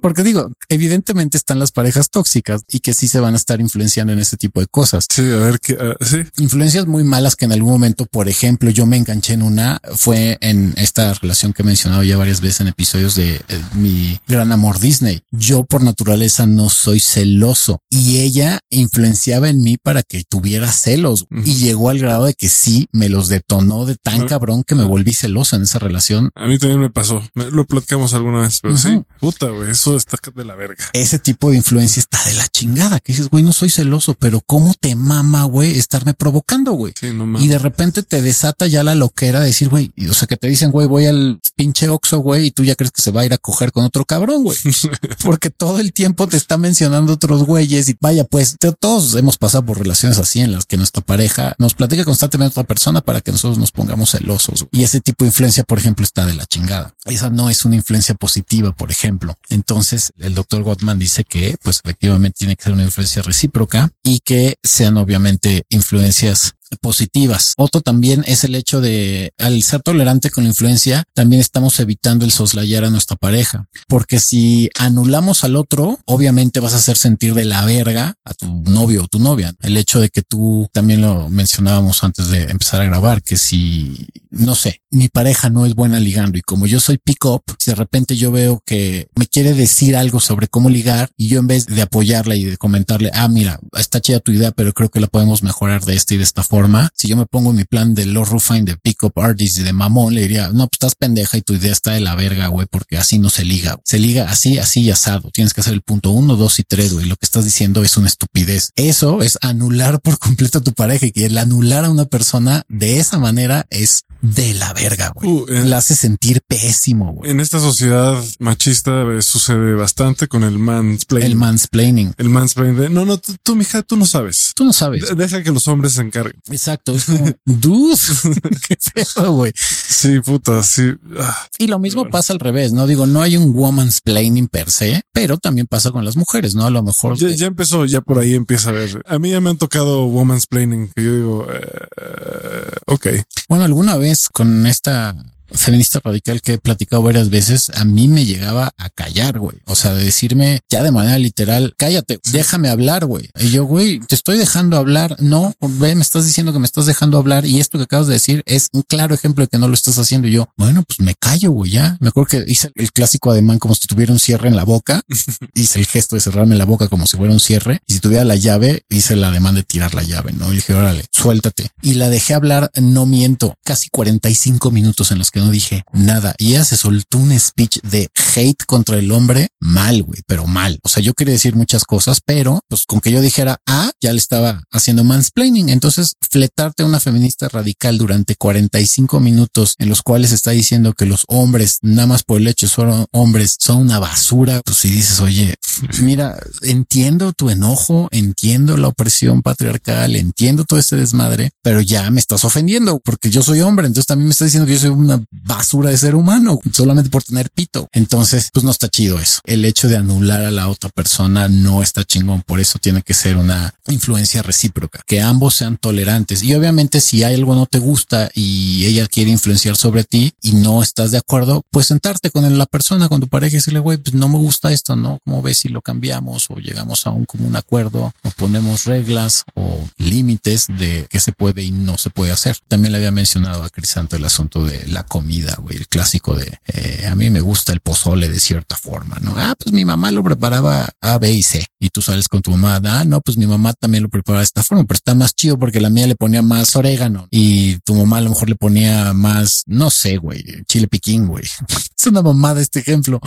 Porque digo, evidentemente están las parejas tóxicas y que sí se van a estar influenciando en este tipo de cosas. Sí, a ver qué, ah, sí. Influencias muy malas que en algún momento, por ejemplo, yo me enganché en una, fue en esta relación que he mencionado ya varias veces en episodios de eh, mi gran amor Disney. Yo por naturaleza no soy celoso y ella influenciaba en mí para que tuviera celos y llegó al grado de que sí me los detonó de tan cabrón que me volví celoso en esa relación. A mí también me pasó. Lo platicamos alguna vez, pero sí, puta, güey, eso está de la verga. Ese tipo de influencia está de la chingada. Que dices, güey, no soy celoso, pero cómo te mama, güey, estarme provocando, güey. y de repente te desata ya la loquera de decir, güey, o sea, que te dicen, güey, voy al pinche Oxo, güey, y tú ya crees que se va a ir a coger con otro cabrón, güey. Porque todo el tiempo te está mencionando otros güeyes y vaya, pues todos hemos pasado por relaciones así en las que nuestra pareja nos platica constantemente a otra persona para que nosotros nos pongamos celosos. Y ese tipo de influencia, por ejemplo, está de la chingada. Esa no es una influencia positiva, por ejemplo. Entonces, el doctor Gottman dice que, pues, efectivamente tiene que ser una influencia recíproca y que sean obviamente influencias positivas. Otro también es el hecho de al ser tolerante con la influencia, también estamos evitando el soslayar a nuestra pareja. Porque si anulamos al otro, obviamente vas a hacer sentir de la verga a tu novio o tu novia. El hecho de que tú también lo mencionábamos antes de empezar a grabar, que si no sé, mi pareja no es buena ligando y como yo soy pick up, si de repente yo veo que me quiere decir algo sobre cómo ligar y yo en vez de apoyarla y de comentarle, ah, mira, está chida tu idea, pero creo que la podemos mejorar de esta y de esta forma si yo me pongo en mi plan de low Ruffine, de pick up artist y de mamón, le diría, no, pues estás pendeja y tu idea está de la verga, güey, porque así no se liga. Se liga así, así y asado. Tienes que hacer el punto uno, dos y tres, güey. Lo que estás diciendo es una estupidez. Eso es anular por completo a tu pareja y que el anular a una persona de esa manera es de la verga, güey. Uh, la hace sentir pésimo, güey. En esta sociedad machista eh, sucede bastante con el mansplaining. El mansplaining. El mansplaining de, no, no, tú, mija, tú no sabes. Tú no sabes. deja que los hombres se encarguen. Exacto. Es como, dude, qué feo, güey. Sí, puta, sí. Ah. Y lo mismo pasa al revés, ¿no? Digo, no hay un woman's planning per se, pero también pasa con las mujeres, ¿no? A lo mejor. Ya, empezó, ya por ahí empieza a ver. A mí ya me han tocado woman's planning que yo digo, eh, ok. Bueno, alguna vez con esta feminista radical que he platicado varias veces, a mí me llegaba a callar, güey. O sea, de decirme ya de manera literal, cállate, déjame hablar, güey. Y yo, güey, te estoy dejando hablar. No, ve, me estás diciendo que me estás dejando hablar y esto que acabas de decir es un claro ejemplo de que no lo estás haciendo. Y yo, bueno, pues me callo, güey, ya. Me acuerdo que hice el clásico ademán como si tuviera un cierre en la boca. hice el gesto de cerrarme la boca como si fuera un cierre. Y si tuviera la llave, hice el ademán de tirar la llave, ¿no? Y dije, órale, suéltate. Y la dejé hablar, no miento, casi 45 minutos en los que no dije nada. Y ella se soltó un speech de hate contra el hombre mal, güey, pero mal. O sea, yo quería decir muchas cosas, pero pues con que yo dijera, ah, ya le estaba haciendo mansplaining. Entonces, fletarte a una feminista radical durante 45 minutos en los cuales está diciendo que los hombres, nada más por el hecho son hombres, son una basura. Pues si dices, oye, mira, entiendo tu enojo, entiendo la opresión patriarcal, entiendo todo este desmadre, pero ya me estás ofendiendo porque yo soy hombre. Entonces también me está diciendo que yo soy una basura de ser humano solamente por tener pito. Entonces, pues no está chido eso. El hecho de anular a la otra persona no está chingón. Por eso tiene que ser una influencia recíproca, que ambos sean tolerantes. Y obviamente si hay algo no te gusta y ella quiere influenciar sobre ti y no estás de acuerdo, pues sentarte con la persona, con tu pareja y decirle, güey, pues no me gusta esto, ¿no? ¿Cómo ves si lo cambiamos o llegamos a un común acuerdo o ponemos reglas o límites de qué se puede y no se puede hacer? También le había mencionado a Crisanto el asunto de la comida, güey, el clásico de eh, a mí me gusta el pozole de cierta forma, ¿no? Ah, pues mi mamá lo preparaba A, B y C y tú sales con tu mamá, ah, no, pues mi mamá también lo preparaba de esta forma, pero está más chido porque la mía le ponía más orégano y tu mamá a lo mejor le ponía más, no sé, güey, chile piquín, güey. Es una mamada este ejemplo,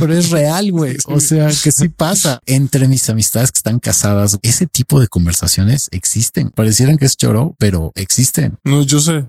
pero es real, güey. O sea, que sí pasa entre mis amistades que están casadas. Ese tipo de conversaciones existen. Parecieran que es choro, pero existen. No, yo sé.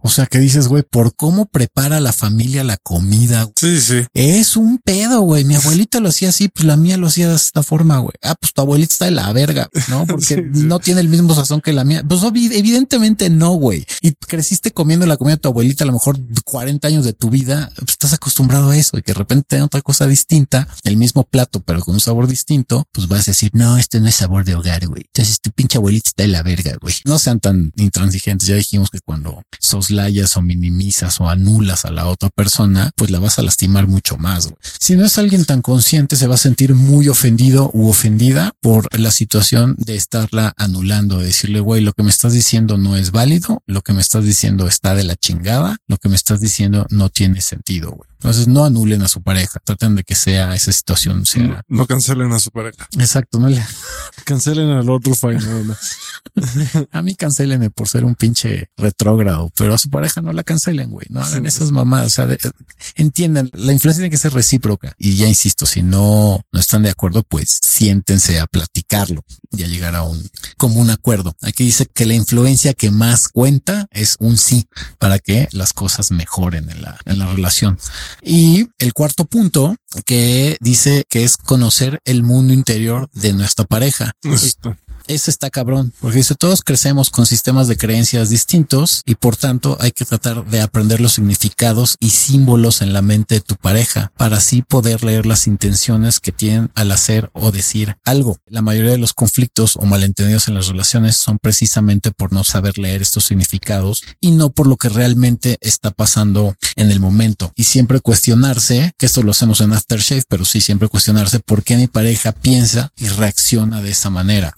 O sea, que dices, güey, por cómo prepara la familia la comida. Sí, sí. Es un pedo, güey. Mi abuelita lo hacía así, pues la mía lo hacía de esta forma, güey. Ah, pues tu abuelita está de la verga, ¿no? Porque no tiene el mismo sazón que la mía. Pues evidentemente no, güey. Y creciste comiendo la comida de tu abuelita a lo mejor 40 años de tu vida, pues estás acostumbrado a eso y que de repente te otra cosa distinta, el mismo plato, pero con un sabor distinto, pues vas a decir, no, este no es sabor de hogar, güey. Entonces tu pinche abuelita está de la verga, güey. No sean tan intransigentes. Ya dijimos que cuando soslayas o minimizas o anulas a la otra persona, pues la vas a lastimar mucho más. Güey. Si no es alguien tan consciente, se va a sentir muy ofendido u ofendida por la situación de estarla anulando, de decirle, güey, lo que me estás diciendo no es válido, lo que me estás diciendo está de la chingada, lo que me estás diciendo no tiene sentido, güey. Entonces no anulen a su pareja, traten de que sea esa situación sea. No, no cancelen a su pareja. Exacto, no le cancelen al otro fine. a mí cancelenme por ser un pinche retrógrado, pero a su pareja no la cancelen, güey. No hagan esas mamadas. O sea, de, entiendan, la influencia tiene que ser recíproca. Y ya insisto, si no, no están de acuerdo, pues siéntense a platicarlo y a llegar a un como un acuerdo. Aquí dice que la influencia que más cuenta es un sí para que las cosas mejoren en la, en la relación. Y el cuarto punto que dice que es conocer el mundo interior de nuestra pareja. Eso está cabrón, porque dice, todos crecemos con sistemas de creencias distintos y por tanto hay que tratar de aprender los significados y símbolos en la mente de tu pareja para así poder leer las intenciones que tienen al hacer o decir algo. La mayoría de los conflictos o malentendidos en las relaciones son precisamente por no saber leer estos significados y no por lo que realmente está pasando en el momento. Y siempre cuestionarse, que esto lo hacemos en Aftershave, pero sí siempre cuestionarse por qué mi pareja piensa y reacciona de esa manera.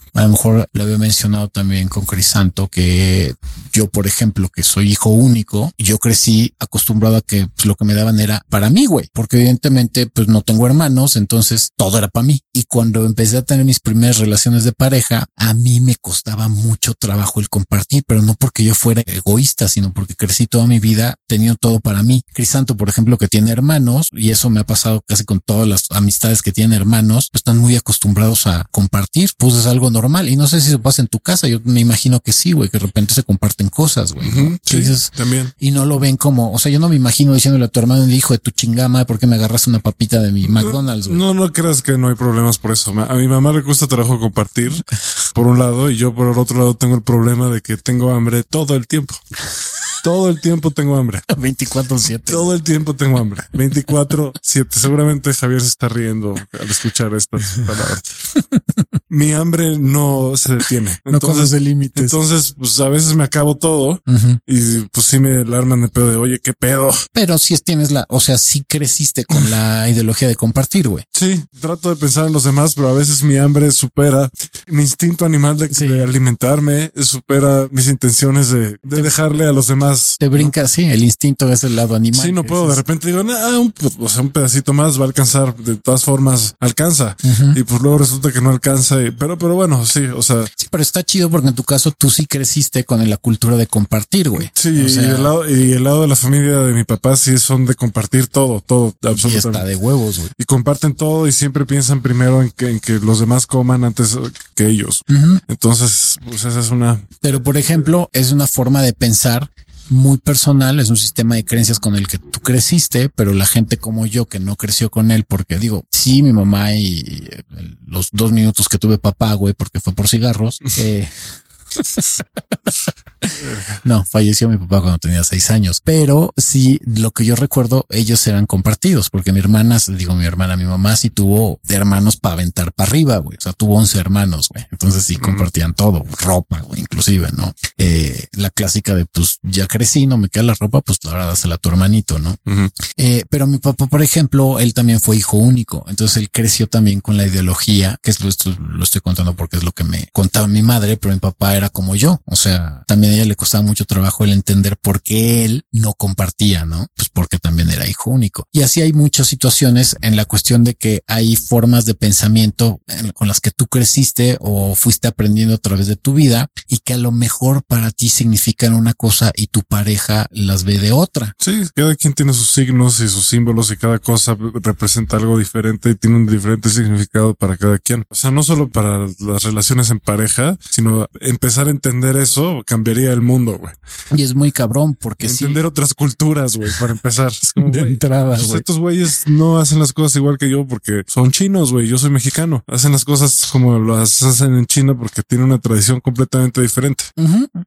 Lo había mencionado también con Crisanto que yo, por ejemplo, que soy hijo único, yo crecí acostumbrado a que pues, lo que me daban era para mí, güey, porque evidentemente pues no tengo hermanos, entonces todo era para mí. Y cuando empecé a tener mis primeras relaciones de pareja, a mí me costaba mucho trabajo el compartir, pero no porque yo fuera egoísta, sino porque crecí toda mi vida teniendo todo para mí. Crisanto, por ejemplo, que tiene hermanos, y eso me ha pasado casi con todas las amistades que tienen hermanos, pues están muy acostumbrados a compartir, pues es algo normal. Y no sé si se pasa en tu casa, yo me imagino que sí, güey, que de repente se comparten cosas, güey. sí, también. Y no lo ven como, o sea, yo no me imagino diciéndole a tu hermano, hijo de tu chingama, ¿por qué me agarras una papita de mi McDonald's, güey? No, no creas que no hay problemas por eso. A mi mamá le gusta trabajo compartir, por un lado, y yo por el otro lado tengo el problema de que tengo hambre todo el tiempo. Todo el tiempo tengo hambre. 24-7. Todo el tiempo tengo hambre. 24-7. Seguramente Javier se está riendo al escuchar estas palabras. mi hambre no se detiene. Entonces, no límites. Entonces, pues a veces me acabo todo y pues sí me alarman de pedo de oye, qué pedo. Pero si es tienes la, o sea, si creciste con la ideología de compartir, güey. Sí, trato de pensar en los demás, pero a veces mi hambre supera mi instinto animal de, alimentarme, supera mis intenciones de, dejarle a los demás. Te brinca, sí, el instinto es el lado animal. Sí, no puedo. De repente digo, un, o sea, un pedacito más va a alcanzar. De todas formas, alcanza. Y pues luego resulta que no alcanza. pero, pero bueno, sí, o sea. Sí, pero está chido porque en tu caso tú sí creciste con la cultura de compartir, güey. Sí, y, el lado, y el lado de la familia de mi papá sí son de compartir todo, todo, absolutamente. Y está de huevos, güey. Y comparten todo y siempre piensan primero en que, en que los demás coman antes que ellos. Entonces, pues esa es una. Pero por ejemplo, es una forma de pensar muy personal, es un sistema de creencias con el que tú creciste, pero la gente como yo que no creció con él, porque digo, sí, mi mamá y los dos minutos que tuve papá, güey, porque fue por cigarros, eh, no, falleció mi papá cuando tenía seis años, pero sí, lo que yo recuerdo, ellos eran compartidos, porque mi hermana, digo mi hermana, mi mamá sí tuvo hermanos para aventar para arriba, güey. O sea, tuvo once hermanos, güey. Entonces sí compartían todo, ropa, güey, inclusive, ¿no? Eh, la clásica de, pues ya crecí, no me queda la ropa, pues ahora dásela a tu hermanito, ¿no? Eh, pero mi papá, por ejemplo, él también fue hijo único. Entonces él creció también con la ideología, que es lo, esto lo estoy contando porque es lo que me contaba mi madre, pero mi papá era como yo. O sea, también a ella le costaba mucho trabajo el entender por qué él no compartía, ¿no? Pues porque también era hijo único. Y así hay muchas situaciones en la cuestión de que hay formas de pensamiento con las que tú creciste o fuiste aprendiendo a través de tu vida y que a lo mejor para ti significan una cosa y tu pareja las ve de otra. Sí, cada quien tiene sus signos y sus símbolos y cada cosa representa algo diferente y tiene un diferente significado para cada quien. O sea, no solo para las relaciones en pareja, sino empezar empezar a entender eso, cambiaría el mundo, güey. Y es muy cabrón porque entender otras culturas, güey, para empezar. de entrada, pues Estos güeyes no hacen las cosas igual que yo porque son chinos, güey. Yo soy mexicano. Hacen las cosas como las hacen en China porque tienen una tradición completamente diferente.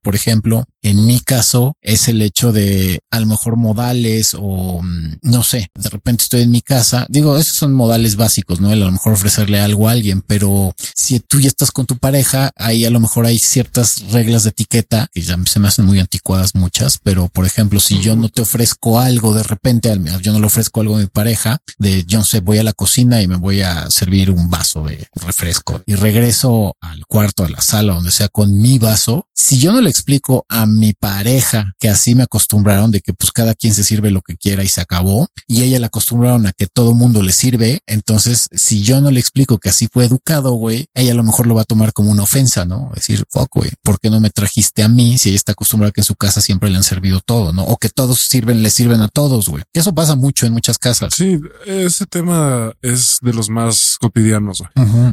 Por ejemplo, en mi caso es el hecho de a lo mejor modales o mm, no sé, de repente estoy en mi casa. Digo, esos son modales básicos, ¿no? a lo mejor ofrecerle algo a alguien, pero si tú ya estás con tu pareja, ahí a lo mejor hay cierta reglas de etiqueta que ya se me hacen muy anticuadas muchas, pero por ejemplo, si yo no te ofrezco algo de repente, yo no le ofrezco algo a mi pareja, de yo no sé, voy a la cocina y me voy a servir un vaso de refresco y regreso al cuarto, a la sala, donde sea con mi vaso. Si yo no le explico a mi pareja que así me acostumbraron de que pues cada quien se sirve lo que quiera y se acabó y ella le acostumbraron a que todo mundo le sirve. Entonces, si yo no le explico que así fue educado, güey, ella a lo mejor lo va a tomar como una ofensa, ¿no? Decir, fuck, ¿Por qué no me trajiste a mí si ella está acostumbrada a que en su casa siempre le han servido todo, no? O que todos sirven, le sirven a todos, güey. Eso pasa mucho en muchas casas. Sí, ese tema es de los más cotidianos.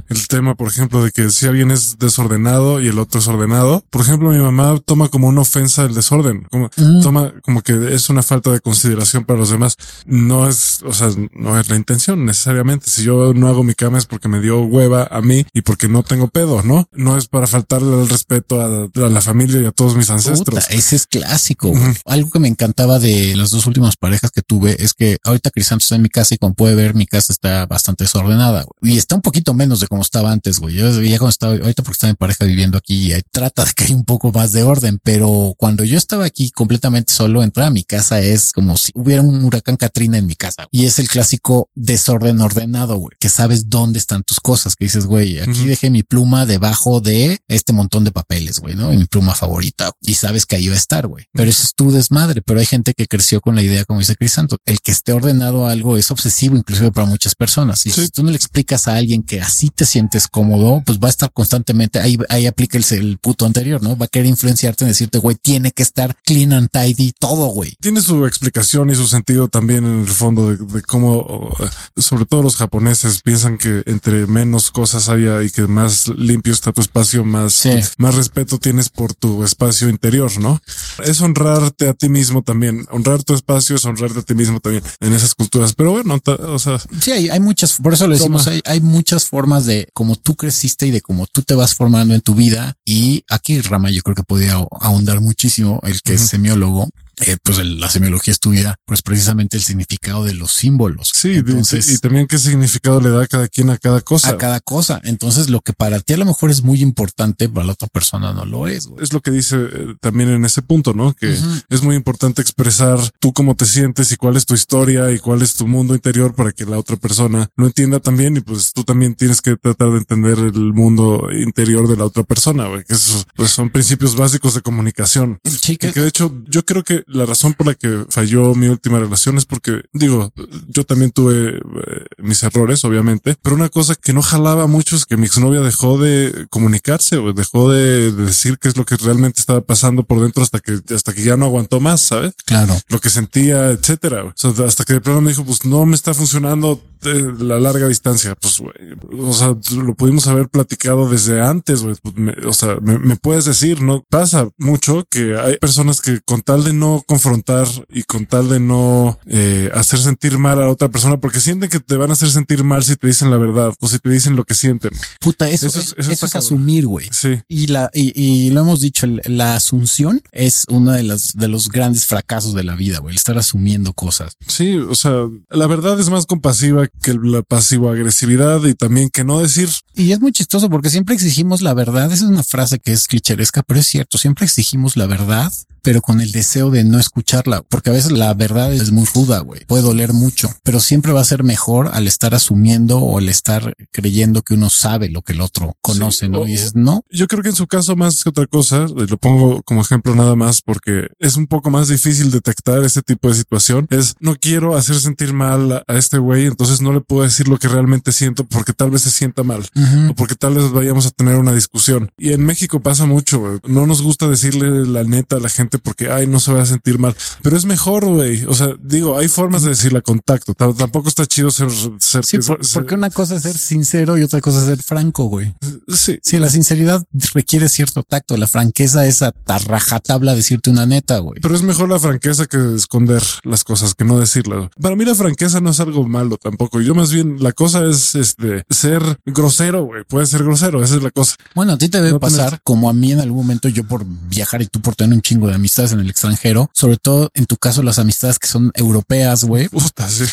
El tema, por ejemplo, de que si alguien es desordenado y el otro es ordenado, por ejemplo, mi mamá toma como una ofensa el desorden, como toma como que es una falta de consideración para los demás. No es, o sea, no es la intención necesariamente. Si yo no hago mi cama es porque me dio hueva a mí y porque no tengo pedo, ¿no? No es para faltarle el respeto a, la familia y a todos mis ancestros. ese es clásico. Algo que me encantaba de las dos últimas parejas que tuve es que ahorita Crisanto está en mi casa y como puede ver, mi casa está bastante desordenada y está un poquito menos de como estaba antes. Güey. Yo ya cuando estaba ahorita porque estaba en pareja viviendo aquí y trata de que hay un poco más de orden, pero cuando yo estaba aquí completamente solo, entrar a mi casa es como si hubiera un huracán Katrina en mi casa y es el clásico desorden ordenado, güey, que sabes dónde están tus cosas, que dices, güey, aquí dejé mi pluma debajo de este montón de papel papeles, güey, ¿no? En mi pluma favorita. Y sabes que ahí va a estar, güey. Pero eso es tu desmadre. Pero hay gente que creció con la idea, como dice Crisanto, el que esté ordenado algo es obsesivo, inclusive para muchas personas. Y si tú no le explicas a alguien que así te sientes cómodo, pues va a estar constantemente ahí, ahí aplica el, el puto anterior, ¿no? Va a querer influenciarte en decirte, güey, tiene que estar clean and tidy todo, güey. Tiene su explicación y su sentido también en el fondo de, cómo, sobre todo los japoneses piensan que entre menos cosas haya y que más limpio está tu espacio, más, más respeto tienes por tu espacio interior, ¿no? Es honrarte a ti mismo también. Honrar tu espacio es honrarte a ti mismo también en esas culturas. Pero bueno, o sea. Sí, hay, hay muchas, por eso lo decimos, hay, hay, muchas formas de cómo tú creciste y de cómo tú te vas formando en tu vida. Y aquí Rama yo creo que podría ahondar muchísimo, el que es semiólogo eh, pues la semiología estudia pues precisamente el significado de los símbolos. Sí, Entonces, y también qué significado le da cada quien a cada cosa. A cada cosa. Entonces lo que para ti a lo mejor es muy importante, para la otra persona no lo es. Es lo que dice eh, también en ese punto, ¿no? Que es muy importante expresar tú cómo te sientes y cuál es tu historia y cuál es tu mundo interior para que la otra persona lo entienda también y pues tú también tienes que tratar de entender el mundo interior de la otra persona, güey, que esos pues son principios básicos de comunicación. Y que de hecho yo creo que la razón por la que falló mi última relación es porque digo, yo también tuve eh, mis errores, obviamente, pero una cosa que no jalaba mucho es que mi exnovia dejó de comunicarse o dejó de, decir qué es lo que realmente estaba pasando por dentro hasta que, hasta que ya no aguantó más, ¿sabes? Claro. Lo que sentía, etcétera. O sea, hasta que de pronto me dijo, pues no me está funcionando la larga distancia. Pues, güey, o sea, lo pudimos haber platicado desde antes, güey. Pues, o sea, me, puedes decir, no pasa mucho que hay personas que con tal de no confrontar y con tal de no eh, hacer sentir mal a otra persona, porque sienten que te van a hacer sentir mal si te dicen la verdad o si te dicen lo que sienten. Puta, eso, es, eso es asumir, güey. Sí. Y la, y, y, lo hemos dicho, la asunción es uno de los, de los grandes fracasos de la vida, güey. Estar asumiendo cosas. Sí, o sea, la verdad es más compasiva que la pasivo-agresividad y también que no decir. Y es muy chistoso porque siempre exigimos la verdad. Esa es una frase que es clicheresca, pero es cierto. Siempre exigimos la verdad pero con el deseo de no escucharla, porque a veces la verdad es muy ruda, güey. Puede doler mucho, pero siempre va a ser mejor al estar asumiendo o al estar creyendo que uno sabe lo que el otro conoce, ¿no? Y dices, no. Yo creo que en su caso más que otra cosa, lo pongo como ejemplo nada más porque es un poco más difícil detectar ese tipo de situación. Es no quiero hacer sentir mal a, este güey, entonces no le puedo decir lo que realmente siento porque tal vez se sienta mal o porque tal vez vayamos a tener una discusión. Y en México pasa mucho, no nos gusta decirle la neta a la gente porque, ay, no se va a sentir mal. Pero es mejor, güey. O sea, digo, hay formas de decirle a contacto. tampoco está chido ser... ser, sí, porque una cosa es ser sincero y otra cosa es ser franco, güey. Sí. Sí, la sinceridad requiere cierto tacto. La franqueza es a tarrajatabla decirte una neta, güey. Pero es mejor la franqueza que esconder las cosas, que no decirlas. Para mí la franqueza no es algo malo tampoco. Yo más bien, la cosa es este ser grosero, güey. Puede ser grosero. Esa es la cosa. Bueno, a ti te debe pasar como a mí en algún momento yo por viajar y tú por tener un chingo de amistades en el extranjero, sobre todo en tu caso las amistades que son europeas, güey,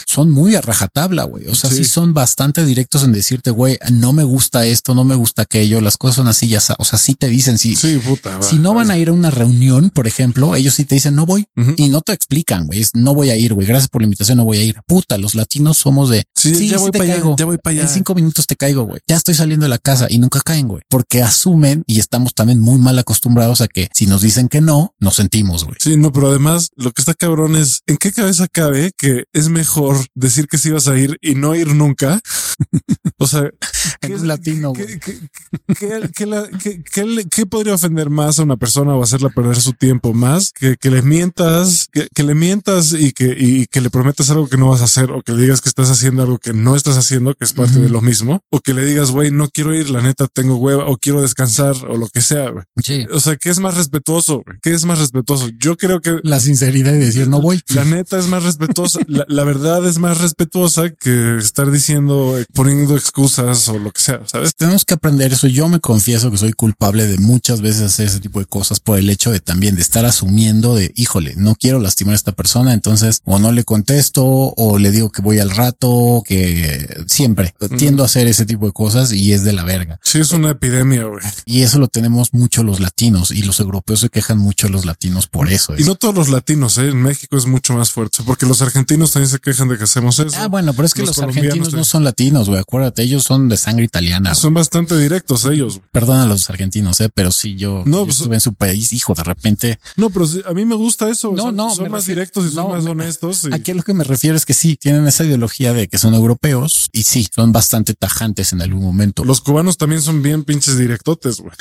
son muy a rajatabla, güey. O sea, sí. son bastante directos en decirte, güey, no me gusta esto, no me gusta aquello, las cosas son así, ya, o sea, sí te dicen, si, sí, puta, si no van a ir a una reunión, por ejemplo, ellos sí te dicen, no voy y no te explican, güey, no voy a ir, güey, gracias por la invitación, no voy a ir. Puta, los latinos somos de, sí, ya voy para allá, ya voy para allá. En cinco minutos te caigo, güey. Ya estoy saliendo de la casa y nunca caen, güey, porque asumen y estamos también muy mal acostumbrados a que si nos dicen que no, nos sentimos, güey. Sí, no, pero además lo que está cabrón es en qué cabeza cabe que es mejor decir que sí vas a ir y no ir nunca. o sea, ¿qué es latino? ¿qué, qué, podría ofender más a una persona o hacerla perder su tiempo más que, que le mientas, que, le mientas y que, y que le prometas algo que no vas a hacer o que le digas que estás haciendo algo que no estás haciendo, que es parte de lo mismo, o que le digas, güey, no quiero ir, la neta tengo hueva o quiero descansar o lo que sea. O sea, ¿qué es más respetuoso? ¿Qué es más respetuoso? Yo creo que la sinceridad y decir no voy. La neta es más respetuosa. la, verdad es más respetuosa que estar diciendo, poniendo excusas o lo que sea, sabes? Tenemos que aprender eso. Yo me confieso que soy culpable de muchas veces hacer ese tipo de cosas por el hecho de también de estar asumiendo de, híjole, no quiero lastimar a esta persona. Entonces o no le contesto o le digo que voy al rato, que siempre tiendo a hacer ese tipo de cosas y es de la verga. Sí, es una epidemia, güey. Y eso lo tenemos mucho los latinos y los europeos se quejan mucho los latinos por eso. Y no todos los latinos, ¿eh? en México es mucho más fuerte, porque los argentinos también se quejan de que hacemos eso. Ah, bueno, pero es que los, argentinos no son latinos, güey. Acuérdate, ellos son de sangre italiana. Son bastante directos ellos. Perdona a los argentinos, eh, pero sí yo, no, pues, estuve en su país, hijo, de repente. No, pero a mí me gusta eso. No, son, no, son más directos y son más honestos. Aquí lo que me refiero es que sí, tienen esa ideología de que son europeos y sí, son bastante tajantes en algún momento. Los cubanos también son bien pinches directotes, güey.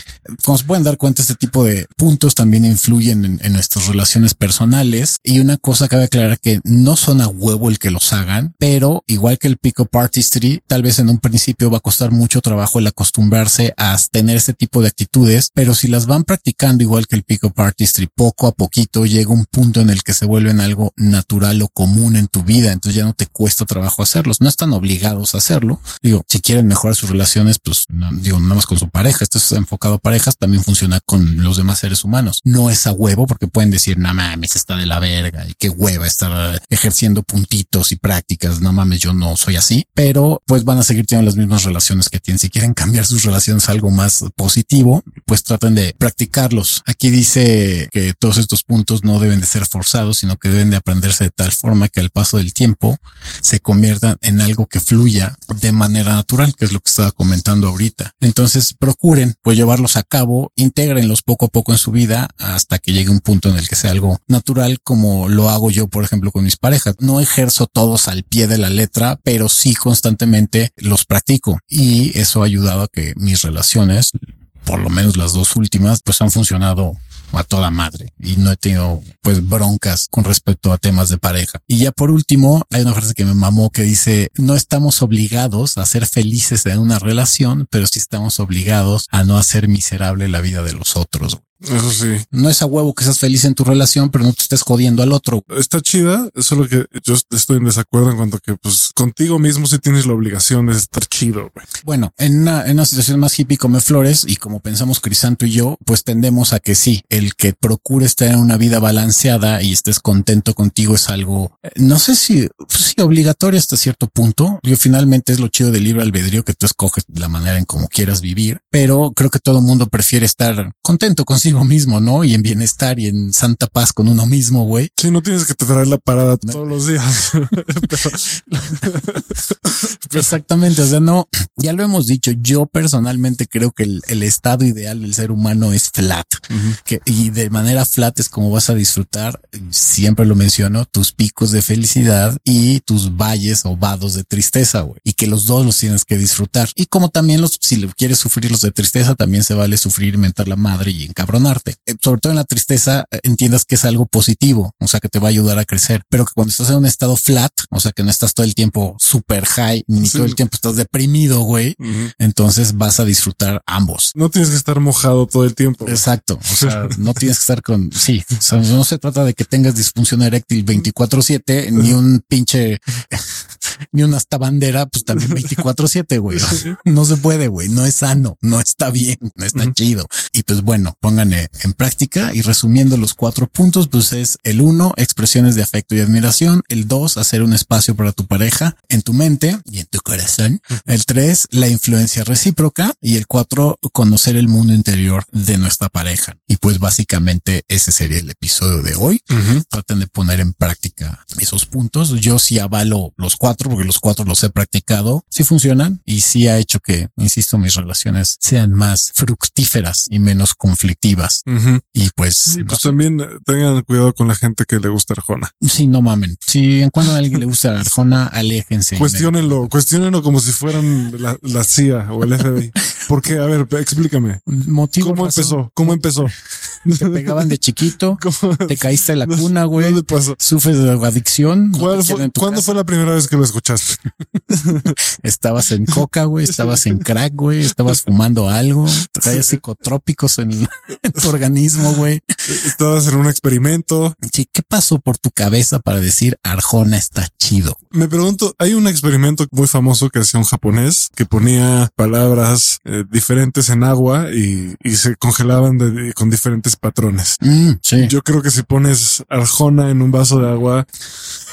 Como se pueden dar cuenta, este tipo de puntos también influyen en, en nuestras relaciones personales. Y una cosa cabe aclarar que no son a huevo el que los hagan, pero igual que el pick-up artistry, tal vez en un principio va a costar mucho trabajo el acostumbrarse a tener este tipo de actitudes, pero si las van practicando igual que el pick-up artistry poco a poquito llega un punto en el que se vuelven algo natural o común en tu vida, entonces ya no te cuesta trabajo hacerlos, no están obligados a hacerlo. Digo, si quieren mejorar sus relaciones, pues no, digo, nada más con su pareja, esto es enfocado a parejas, también funciona con los demás seres humanos. No es a huevo porque pueden decir, no mames, está de la verga y qué hueva estar ejerciendo puntitos y prácticas, no mames, yo no soy así, pero pues van a seguir teniendo las mismas relaciones que tienen. Si quieren cambiar sus relaciones a algo más positivo, pues traten de practicarlos. Aquí dice que todos estos puntos no deben de ser forzados, sino que deben de aprenderse de tal forma que al paso del tiempo se conviertan en algo que fluya de manera natural, que es lo que estaba comentando ahorita. Entonces procuren pues llevarlos a cabo, intégrenlos poco a poco en su vida hasta que un punto en el que sea algo natural como lo hago yo, por ejemplo, con mis parejas. No ejerzo todos al pie de la letra, pero sí constantemente los practico y eso ha ayudado a que mis relaciones por lo menos las dos últimas, pues han funcionado a toda madre y no he tenido pues broncas con respecto a temas de pareja. Y ya por último, hay una frase que me mamó que dice, no estamos obligados a ser felices en una relación, pero sí estamos obligados a no hacer miserable la vida de los otros. Eso sí. No es a huevo que seas feliz en tu relación, pero no te estés jodiendo al otro. Está chida, solo que yo estoy en desacuerdo en cuanto que pues contigo mismo sí tienes la obligación de estar chido. Güey. Bueno, en una, en una situación más hippie come flores y como pensamos Crisanto y yo, pues tendemos a que sí, el que procures tener una vida balanceada y estés contento contigo es algo, eh, no sé si, pues sí, obligatorio hasta cierto punto. Yo finalmente es lo chido del libre albedrío que tú escoges la manera en cómo quieras vivir, pero creo que todo el mundo prefiere estar contento con consigo mismo, ¿no? Y en bienestar y en santa paz con uno mismo, güey. Sí, no tienes que te traer la parada todos los días. Exactamente, o sea, no, ya lo hemos dicho, yo personalmente creo que el, estado ideal del ser humano es flat, que, y de manera flat es como vas a disfrutar, siempre lo menciono, tus picos de felicidad y tus valles o vados de tristeza, güey, y que los dos los tienes que disfrutar. Y como también los, si quieres sufrir los de tristeza, también se vale sufrir, mentar la madre y encabronarte eh, sobre todo en la tristeza, eh, entiendas que es algo positivo, o sea, que te va a ayudar a crecer, pero que cuando estás en un estado flat, o sea, que no estás todo el tiempo super high, ni todo el tiempo estás deprimido, güey, entonces vas a disfrutar ambos. No tienes que estar mojado todo el tiempo. Exacto. O sea, no tienes que estar con, sí, o sea, no se trata de que tengas disfunción eréctil 24 siete, ni un pinche, ni una hasta bandera, pues también 24 siete, güey. No se puede, güey. No es sano, no está bien, no está chido. Y pues bueno, pongan en práctica y resumiendo los cuatro puntos, pues es el uno, expresiones de afecto y admiración. El dos, hacer un espacio para tu pareja en tu mente y en tu corazón. El tres, la influencia recíproca y el cuatro, conocer el mundo interior de nuestra pareja. Y pues básicamente ese sería el episodio de hoy. Traten de poner en práctica esos puntos. Yo sí avalo los cuatro porque los cuatro los he practicado. Sí funcionan y sí ha hecho que, insisto, mis relaciones sean más fructíferas y menos conflictivas y pues, pues también eh, tengan cuidado con la gente que le gusta Arjona. Sí, no mamen. Si en cuando a alguien le gusta Arjona, aléjense. Cuestionenlo, cuestionenlo como si fueran la, CIA o el FBI. Porque, a ver, explícame. Motivo ¿Cómo empezó? ¿Cómo empezó? Te pegaban de chiquito, te caíste de la cuna, güey. ¿Dónde pasó? Sufres de adicción. ¿Cuándo fue la primera vez que lo escuchaste? estabas en coca, güey, estabas en crack, güey, estabas fumando algo, traías psicotrópicos en, tu organismo, güey. Estabas en un experimento. ¿qué pasó por tu cabeza para decir Arjona está chido? Me pregunto, hay un experimento muy famoso que hacía un japonés que ponía palabras eh, diferentes en agua y, se congelaban con diferentes patrones. Mm, sí. Yo creo que si pones Arjona en un vaso de agua,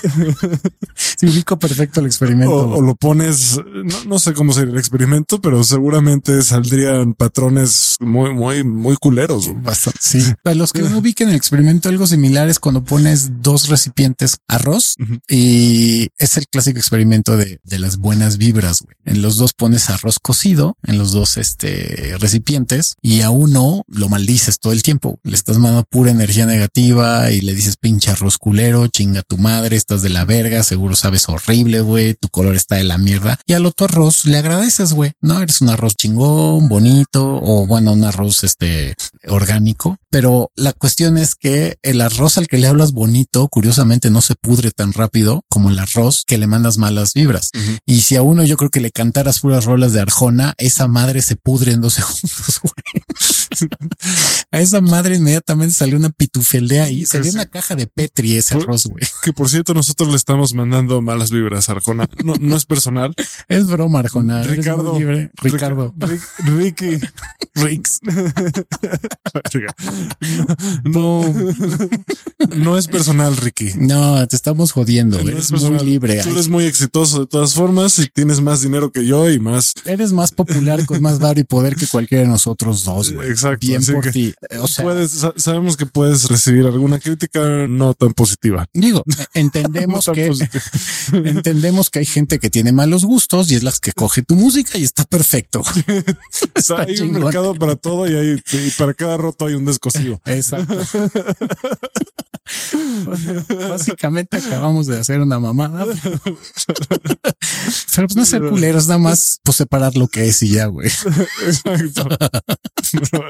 sí, ubico perfecto el experimento. O, lo pones, no, sé cómo sería el experimento, pero seguramente saldrían patrones muy, muy, muy culeros. Bastante. Sí. Los que no ubiquen el experimento, algo similar es cuando pones dos recipientes arroz y es el clásico experimento de, de las buenas vibras. Güey. En los dos pones arroz cocido en los dos este, recipientes y a uno lo maldices todo el tiempo. Le estás mandando pura energía negativa y le dices pinche arroz culero, chinga tu madre, estás de la verga, seguro sabes horrible, güey, tu color está de la mierda. Y al otro arroz le agradeces, güey, no eres un arroz chingón, bonito o bueno, un arroz este orgánico pero la cuestión es que el arroz al que le hablas bonito, curiosamente no se pudre tan rápido como el arroz que le mandas malas vibras. Y si a uno yo creo que le cantaras puras rolas de Arjona, esa madre se pudre en dos segundos. A esa madre inmediatamente salió una pitufeldea y salió una caja de Petri ese arroz, güey. Que por cierto, nosotros le estamos mandando malas vibras a Arjona. No, no es personal. Es broma, Arjona. Ricardo. Ricardo. Ricky. Rix. no, no es personal, Ricky. No, te estamos jodiendo. eres muy libre. Tú eres muy exitoso de todas formas y tienes más dinero que yo y más. Eres más popular con más dar y poder que cualquiera de nosotros dos. Exacto. Bien por ti. O sea, puedes, sabemos que puedes recibir alguna crítica no tan positiva. Digo, entendemos que entendemos que hay gente que tiene malos gustos y es las que coge tu música y está perfecto. hay un mercado para todo y, hay, y para cada roto hay un descosido. Exacto. Básicamente acabamos de hacer una mamada. Pero pues no ser culeros, nada más pues separar lo que es y ya, güey. Exacto. Pero,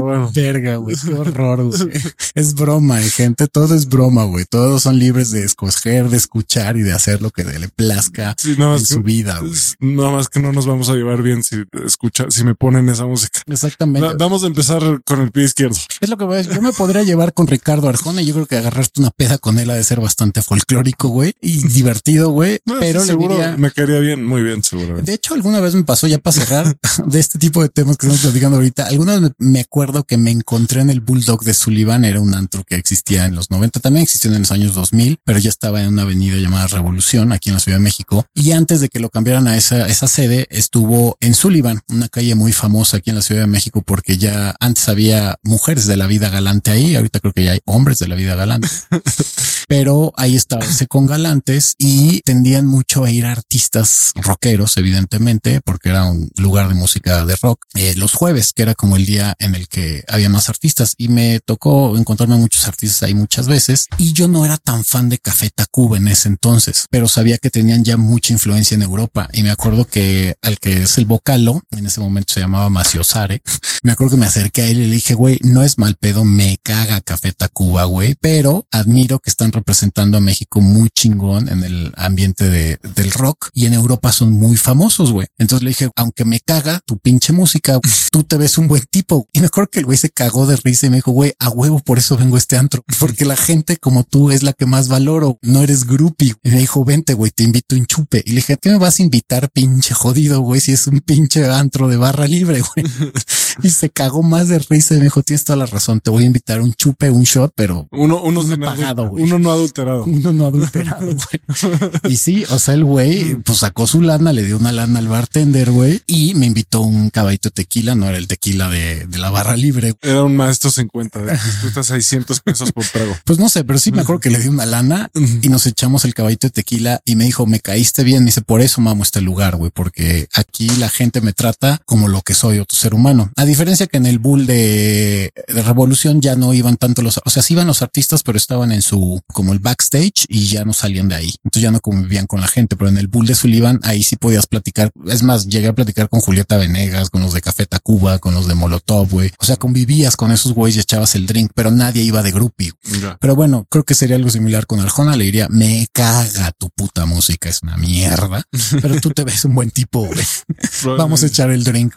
bueno. Verga, güey. Qué horror, güey. Es broma, eh, gente. Todo es broma, güey. Todos son libres de escoger, de escuchar y de hacer lo que le plazca en su vida, güey. Nada más que no nos vamos a llevar bien si escucha, si me ponen esa música. Exactamente. vamos a empezar con el pie izquierdo. Es lo que voy a decir. Yo me podría llevar con Ricardo Arjona y yo creo que agarrarte una peda con él ha de ser bastante folclórico, güey, y divertido, güey. pero seguro me quedaría bien, muy bien, seguro. De hecho, alguna vez me pasó ya para cerrar de este tipo de temas que estamos platicando ahorita. Alguna vez me acuerdo que me encontré en el Bulldog de Sullivan. Era un antro que existía en los 90, también existió en los años 2000, pero ya estaba en una avenida llamada Revolución aquí en la Ciudad de México. Y antes de que lo cambiaran a esa, esa sede, estuvo en Sullivan, una calle muy famosa aquí en la Ciudad de México, porque ya antes había mujeres de la vida galante ahí. Ahorita creo que ya hay hombres de la vida galante. Pero ahí estaba con galantes y tendían mucho a ir artistas rockeros, evidentemente, porque era un lugar de música de rock. Eh, los jueves, que era como el día en el que había más artistas y me tocó encontrarme muchos artistas ahí muchas veces y yo no era tan fan de Café Tacuba en ese entonces, pero sabía que tenían ya mucha influencia en Europa y me acuerdo que al que es el vocalo, en ese momento se llamaba Maciosare, me acuerdo que me acerqué a él y le dije, güey, no es mal pedo, me caga Café Tacuba, güey, pero admiro que están representando a México muy chingón en el ambiente de, del rock y en Europa son muy famosos, güey. Entonces le dije, aunque me caga tu pinche música, tú te ves un buen tipo. Y me acuerdo que el güey se cagó de risa y me dijo, güey, a huevo, por eso vengo a este antro, porque la gente como tú es la que más valoro, no eres groupie. Y me dijo, vente, güey, te invito un chupe. Y le dije, ¿qué me vas a invitar, pinche jodido, güey? Si es un pinche antro de barra libre, güey. y se cagó más de risa y me dijo, tienes toda la razón, te voy a invitar un chupe, un shot, pero uno, uno, no pagado, güey. Uno no adulterado. Uno no adulterado, güey. y sí, o sea, el güey pues sacó su lana, le dio una lana al bartender, güey, y me invitó un caballito de tequila, no era el tequila de, de la barra libre. Era un maestro 50, de 600 pesos por trago. Pues no sé, pero sí me acuerdo que le di una lana y nos echamos el caballito de tequila y me dijo, me caíste bien. Me dice, por eso mamo este lugar, güey, porque aquí la gente me trata como lo que soy, otro ser humano. Diferencia que en el bull de, de Revolución ya no iban tanto los, o sea, sí iban los artistas, pero estaban en su, como el backstage y ya no salían de ahí. Entonces ya no convivían con la gente, pero en el bull de Sullivan ahí sí podías platicar. Es más, llegué a platicar con Julieta Venegas, con los de Café Tacuba, con los de Molotov, güey. O sea, convivías con esos güeyes y echabas el drink, pero nadie iba de groupie. Pero bueno, creo que sería algo similar con Arjona. Le diría, me caga tu puta música, es una mierda, pero tú te ves un buen tipo, güey. Vamos a echar el drink.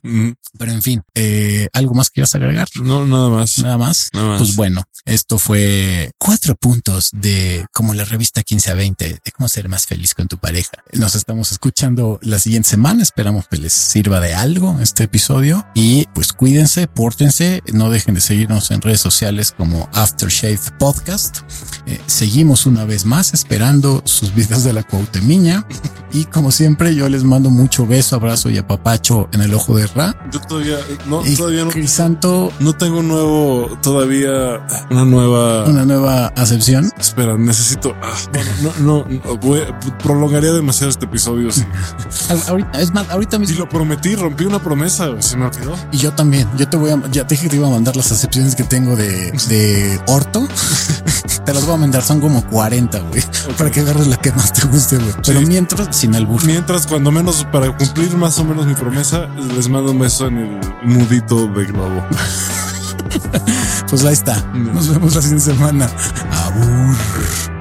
Pero en fin, eh, ¿algo más quieras agregar? No, nada más. Nada más. Nada más. Pues bueno, esto fue cuatro puntos de como la revista 15 a 20 de cómo ser más feliz con tu pareja. Nos estamos escuchando la siguiente semana. Esperamos que les sirva de algo este episodio y pues cuídense, pórtense, no dejen de seguirnos en redes sociales como Aftershave Podcast. Eh, seguimos una vez más esperando sus videos de la Cuauhtemiña y como siempre yo les mando mucho beso, abrazo y apapacho en el ojo de Ra. Yo todavía no, todavía no. Crisanto. No tengo un nuevo, todavía una nueva, una nueva acepción. Espera, necesito, ah, bueno, no, no, voy, prolongaría demasiado este episodio. Sí. ahorita, es más, ahorita mismo. Y lo prometí, rompí una promesa, se me olvidó. Y yo también, yo te voy a, ya te dije que te iba a mandar las acepciones que tengo de, de orto. te las voy a mandar, son como 40, güey, para que agarres la que más te guste, güey. Pero mientras, sin el bus. Mientras, cuando menos, para cumplir más o menos mi promesa, les mando un beso en el de globo. pues ahí está. Nos vemos la siguiente semana. Abur.